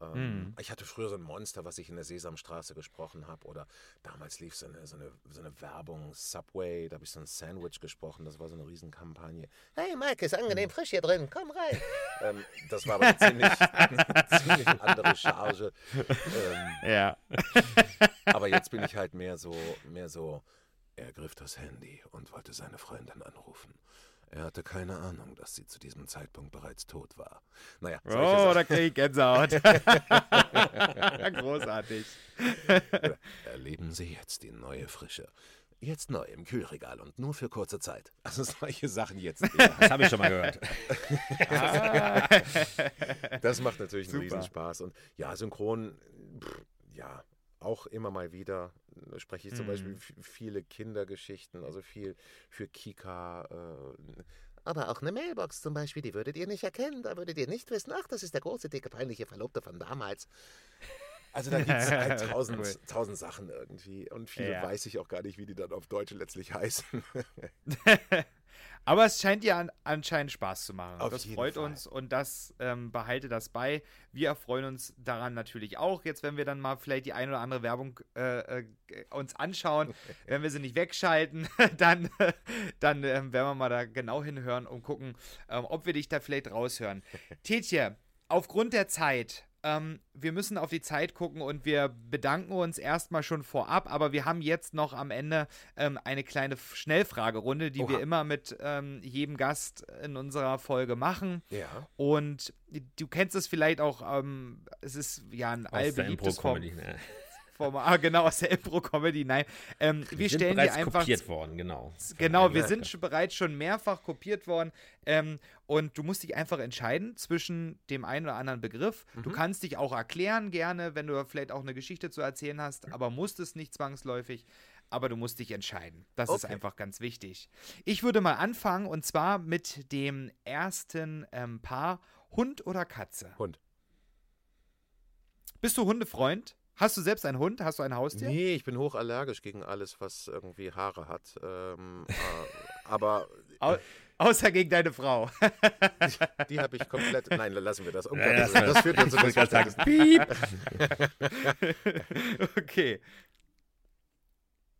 Ähm, mm. Ich hatte früher so ein Monster, was ich in der Sesamstraße gesprochen habe. Oder damals lief so eine, so eine, so eine Werbung, Subway, da habe ich so ein Sandwich gesprochen. Das war so eine Riesenkampagne. Hey Mike, ist angenehm frisch hier drin, komm rein. ähm, das war aber eine ziemlich, ziemlich andere Charge. Ähm, ja. aber jetzt bin ich halt mehr so, mehr so, er griff das Handy und wollte seine Freundin anrufen. Er hatte keine Ahnung, dass sie zu diesem Zeitpunkt bereits tot war. Naja, oh, da kriege ich Gänsehaut. Großartig. Erleben Sie jetzt die neue Frische. Jetzt neu im Kühlregal und nur für kurze Zeit. Also solche Sachen jetzt. Das habe ich schon mal gehört. das macht natürlich einen Riesenspaß. Und ja, synchron, pff, ja, auch immer mal wieder spreche ich zum mm. Beispiel mhm. viele Kindergeschichten, also viel für Kika. Äh, aber auch eine Mailbox zum Beispiel, die würdet ihr nicht erkennen. Da würdet ihr nicht wissen, ach, das ist der große, dicke, peinliche Verlobte von damals. Also da gibt es halt tausend, cool. tausend Sachen irgendwie. Und viele ja. weiß ich auch gar nicht, wie die dann auf Deutsch letztlich heißen. Aber es scheint dir an, anscheinend Spaß zu machen. Auf das freut Fall. uns und das ähm, behalte das bei. Wir erfreuen uns daran natürlich auch. Jetzt, wenn wir dann mal vielleicht die ein oder andere Werbung äh, äh, uns anschauen, wenn wir sie nicht wegschalten, dann, dann äh, werden wir mal da genau hinhören und gucken, ähm, ob wir dich da vielleicht raushören. Tetje, aufgrund der Zeit ähm, wir müssen auf die Zeit gucken und wir bedanken uns erstmal schon vorab, aber wir haben jetzt noch am Ende ähm, eine kleine Schnellfragerunde, die Oha. wir immer mit ähm, jedem Gast in unserer Folge machen. Ja. Und du kennst es vielleicht auch, ähm, es ist ja ein allbeliebtes Form. Format. Ah, genau, aus der Impro-Comedy. Nein, ähm, wir, wir sind stellen bereits dir einfach. kopiert worden, genau. Genau, wir sind schon bereits schon mehrfach kopiert worden. Ähm, und du musst dich einfach entscheiden zwischen dem einen oder anderen Begriff. Mhm. Du kannst dich auch erklären gerne, wenn du vielleicht auch eine Geschichte zu erzählen hast, aber musst es nicht zwangsläufig. Aber du musst dich entscheiden. Das okay. ist einfach ganz wichtig. Ich würde mal anfangen und zwar mit dem ersten ähm, Paar: Hund oder Katze? Hund. Bist du Hundefreund? Hast du selbst einen Hund? Hast du ein Haustier? Nee, ich bin hochallergisch gegen alles, was irgendwie Haare hat. Ähm, äh, aber. Au außer gegen deine Frau. die, die habe ich komplett. Nein, lassen wir das. Um ja, das, das führt uns zu sagen. Piep. okay.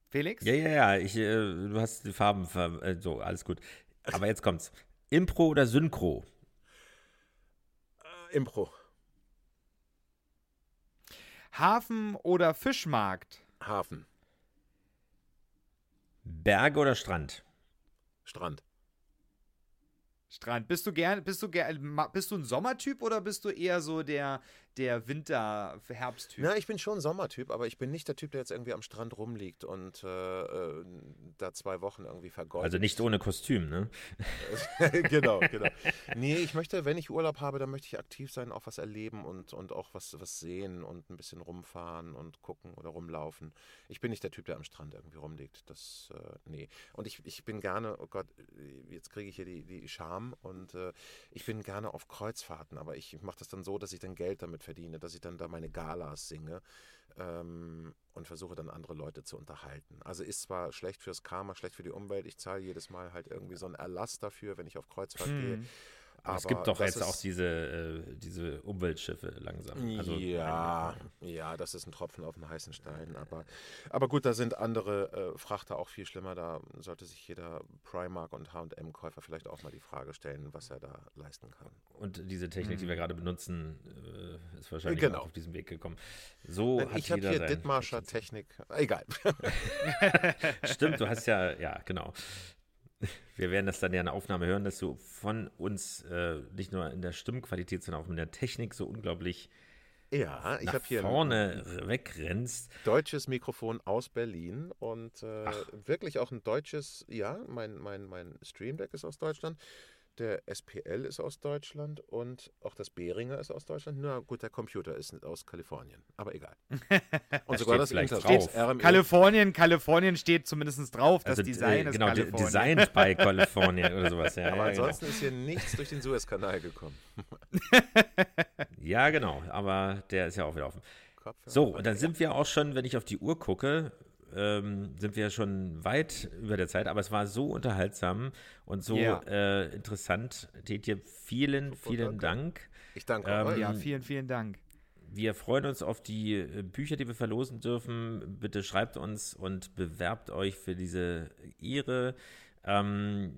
Felix? Ja, ja, ja. Ich, äh, du hast die Farben. Äh, so, alles gut. Aber jetzt kommt's. Impro oder Synchro? Äh, Impro. Hafen oder Fischmarkt? Hafen. Berge oder Strand? Strand. Strand. Bist du gern, bist du gern, bist du ein Sommertyp oder bist du eher so der, der Winter-Herbsttyp. Na, ich bin schon Sommertyp, aber ich bin nicht der Typ, der jetzt irgendwie am Strand rumliegt und äh, äh da zwei Wochen irgendwie vergeudet. Also nicht ohne Kostüm, ne? genau, genau. Nee, ich möchte, wenn ich Urlaub habe, dann möchte ich aktiv sein, auch was erleben und, und auch was, was sehen und ein bisschen rumfahren und gucken oder rumlaufen. Ich bin nicht der Typ, der am Strand irgendwie rumliegt. Das, äh, nee. Und ich, ich bin gerne, oh Gott, jetzt kriege ich hier die, die Scham und äh, ich bin gerne auf Kreuzfahrten, aber ich mache das dann so, dass ich dann Geld damit verdiene, dass ich dann da meine Galas singe ähm, und versuche dann andere Leute zu unterhalten. Also ist zwar schlecht fürs Karma, schlecht für die Umwelt, ich zahle jedes Mal halt irgendwie so einen Erlass dafür, wenn ich auf Kreuzfahrt hm. gehe. Aber es gibt doch jetzt auch diese, äh, diese Umweltschiffe langsam. Also, ja, ja, das ist ein Tropfen auf den heißen Stein. Aber, aber gut, da sind andere äh, Frachter auch viel schlimmer. Da sollte sich jeder Primark- und HM-Käufer vielleicht auch mal die Frage stellen, was er da leisten kann. Und diese Technik, die wir mhm. gerade benutzen, äh, ist wahrscheinlich genau. auch auf diesem Weg gekommen. So hat ich habe hier Dithmarscher Technik. Egal. Stimmt, du hast ja, ja, genau wir werden das dann ja in der Aufnahme hören, dass du von uns äh, nicht nur in der Stimmqualität, sondern auch in der Technik so unglaublich ja, ich habe hier vorne wegrennst. Deutsches Mikrofon aus Berlin und äh, wirklich auch ein deutsches, ja, mein, mein, mein Stream Deck ist aus Deutschland. Der SPL ist aus Deutschland und auch das Behringer ist aus Deutschland. Na gut, der Computer ist aus Kalifornien, aber egal. Und sogar das Internet drauf. RME. Kalifornien, Kalifornien steht zumindest drauf. Das also, Design äh, genau, ist Kalifornien. Designed bei Kalifornien oder sowas. Ja, aber ja, genau. ansonsten genau. ist hier nichts durch den Suezkanal gekommen. ja, genau, aber der ist ja auch wieder offen. So, und dann sind wir auch schon, wenn ich auf die Uhr gucke, ähm, sind wir schon weit über der Zeit, aber es war so unterhaltsam und so ja. äh, interessant. Tetje, vielen, vielen Dank. Ich danke ähm, euch. Ja, vielen, vielen Dank. Wir freuen uns auf die äh, Bücher, die wir verlosen dürfen. Bitte schreibt uns und bewerbt euch für diese Ehre. Ähm,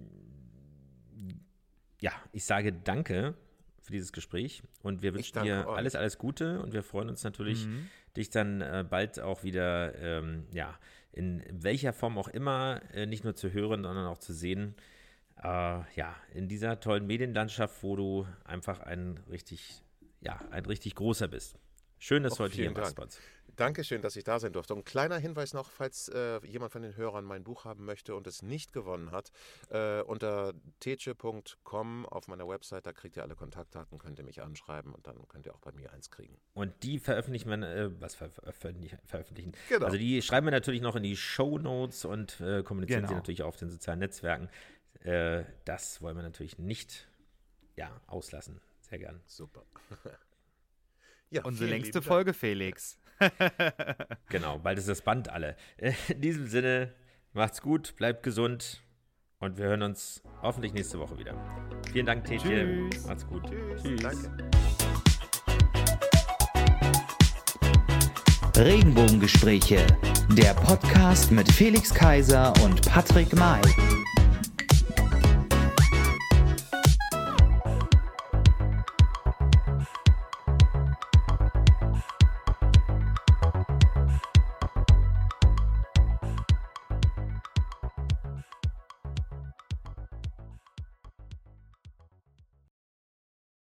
ja, ich sage danke für dieses Gespräch und wir wünschen dir alles, alles Gute und wir freuen uns natürlich, mhm dich dann äh, bald auch wieder, ähm, ja, in welcher Form auch immer, äh, nicht nur zu hören, sondern auch zu sehen. Äh, ja, in dieser tollen Medienlandschaft, wo du einfach ein richtig, ja, ein richtig großer bist. Schön, dass Och, du heute hier warst. Dankeschön, dass ich da sein durfte. Und ein kleiner Hinweis noch, falls äh, jemand von den Hörern mein Buch haben möchte und es nicht gewonnen hat, äh, unter teche.com auf meiner Website, da kriegt ihr alle Kontaktdaten, könnt ihr mich anschreiben und dann könnt ihr auch bei mir eins kriegen. Und die veröffentlichen wir, äh, was ver veröffentlichen? Genau. Also die schreiben wir natürlich noch in die Show Notes und äh, kommunizieren genau. sie natürlich auch auf den sozialen Netzwerken. Äh, das wollen wir natürlich nicht ja, auslassen. Sehr gern. Super. ja, Unsere längste Folge, Felix. genau, bald ist das Band alle. In diesem Sinne, macht's gut, bleibt gesund und wir hören uns hoffentlich nächste Woche wieder. Vielen Dank, Tetje. Macht's gut. Tschüss. Tschüss. Danke. Regenbogengespräche, der Podcast mit Felix Kaiser und Patrick May.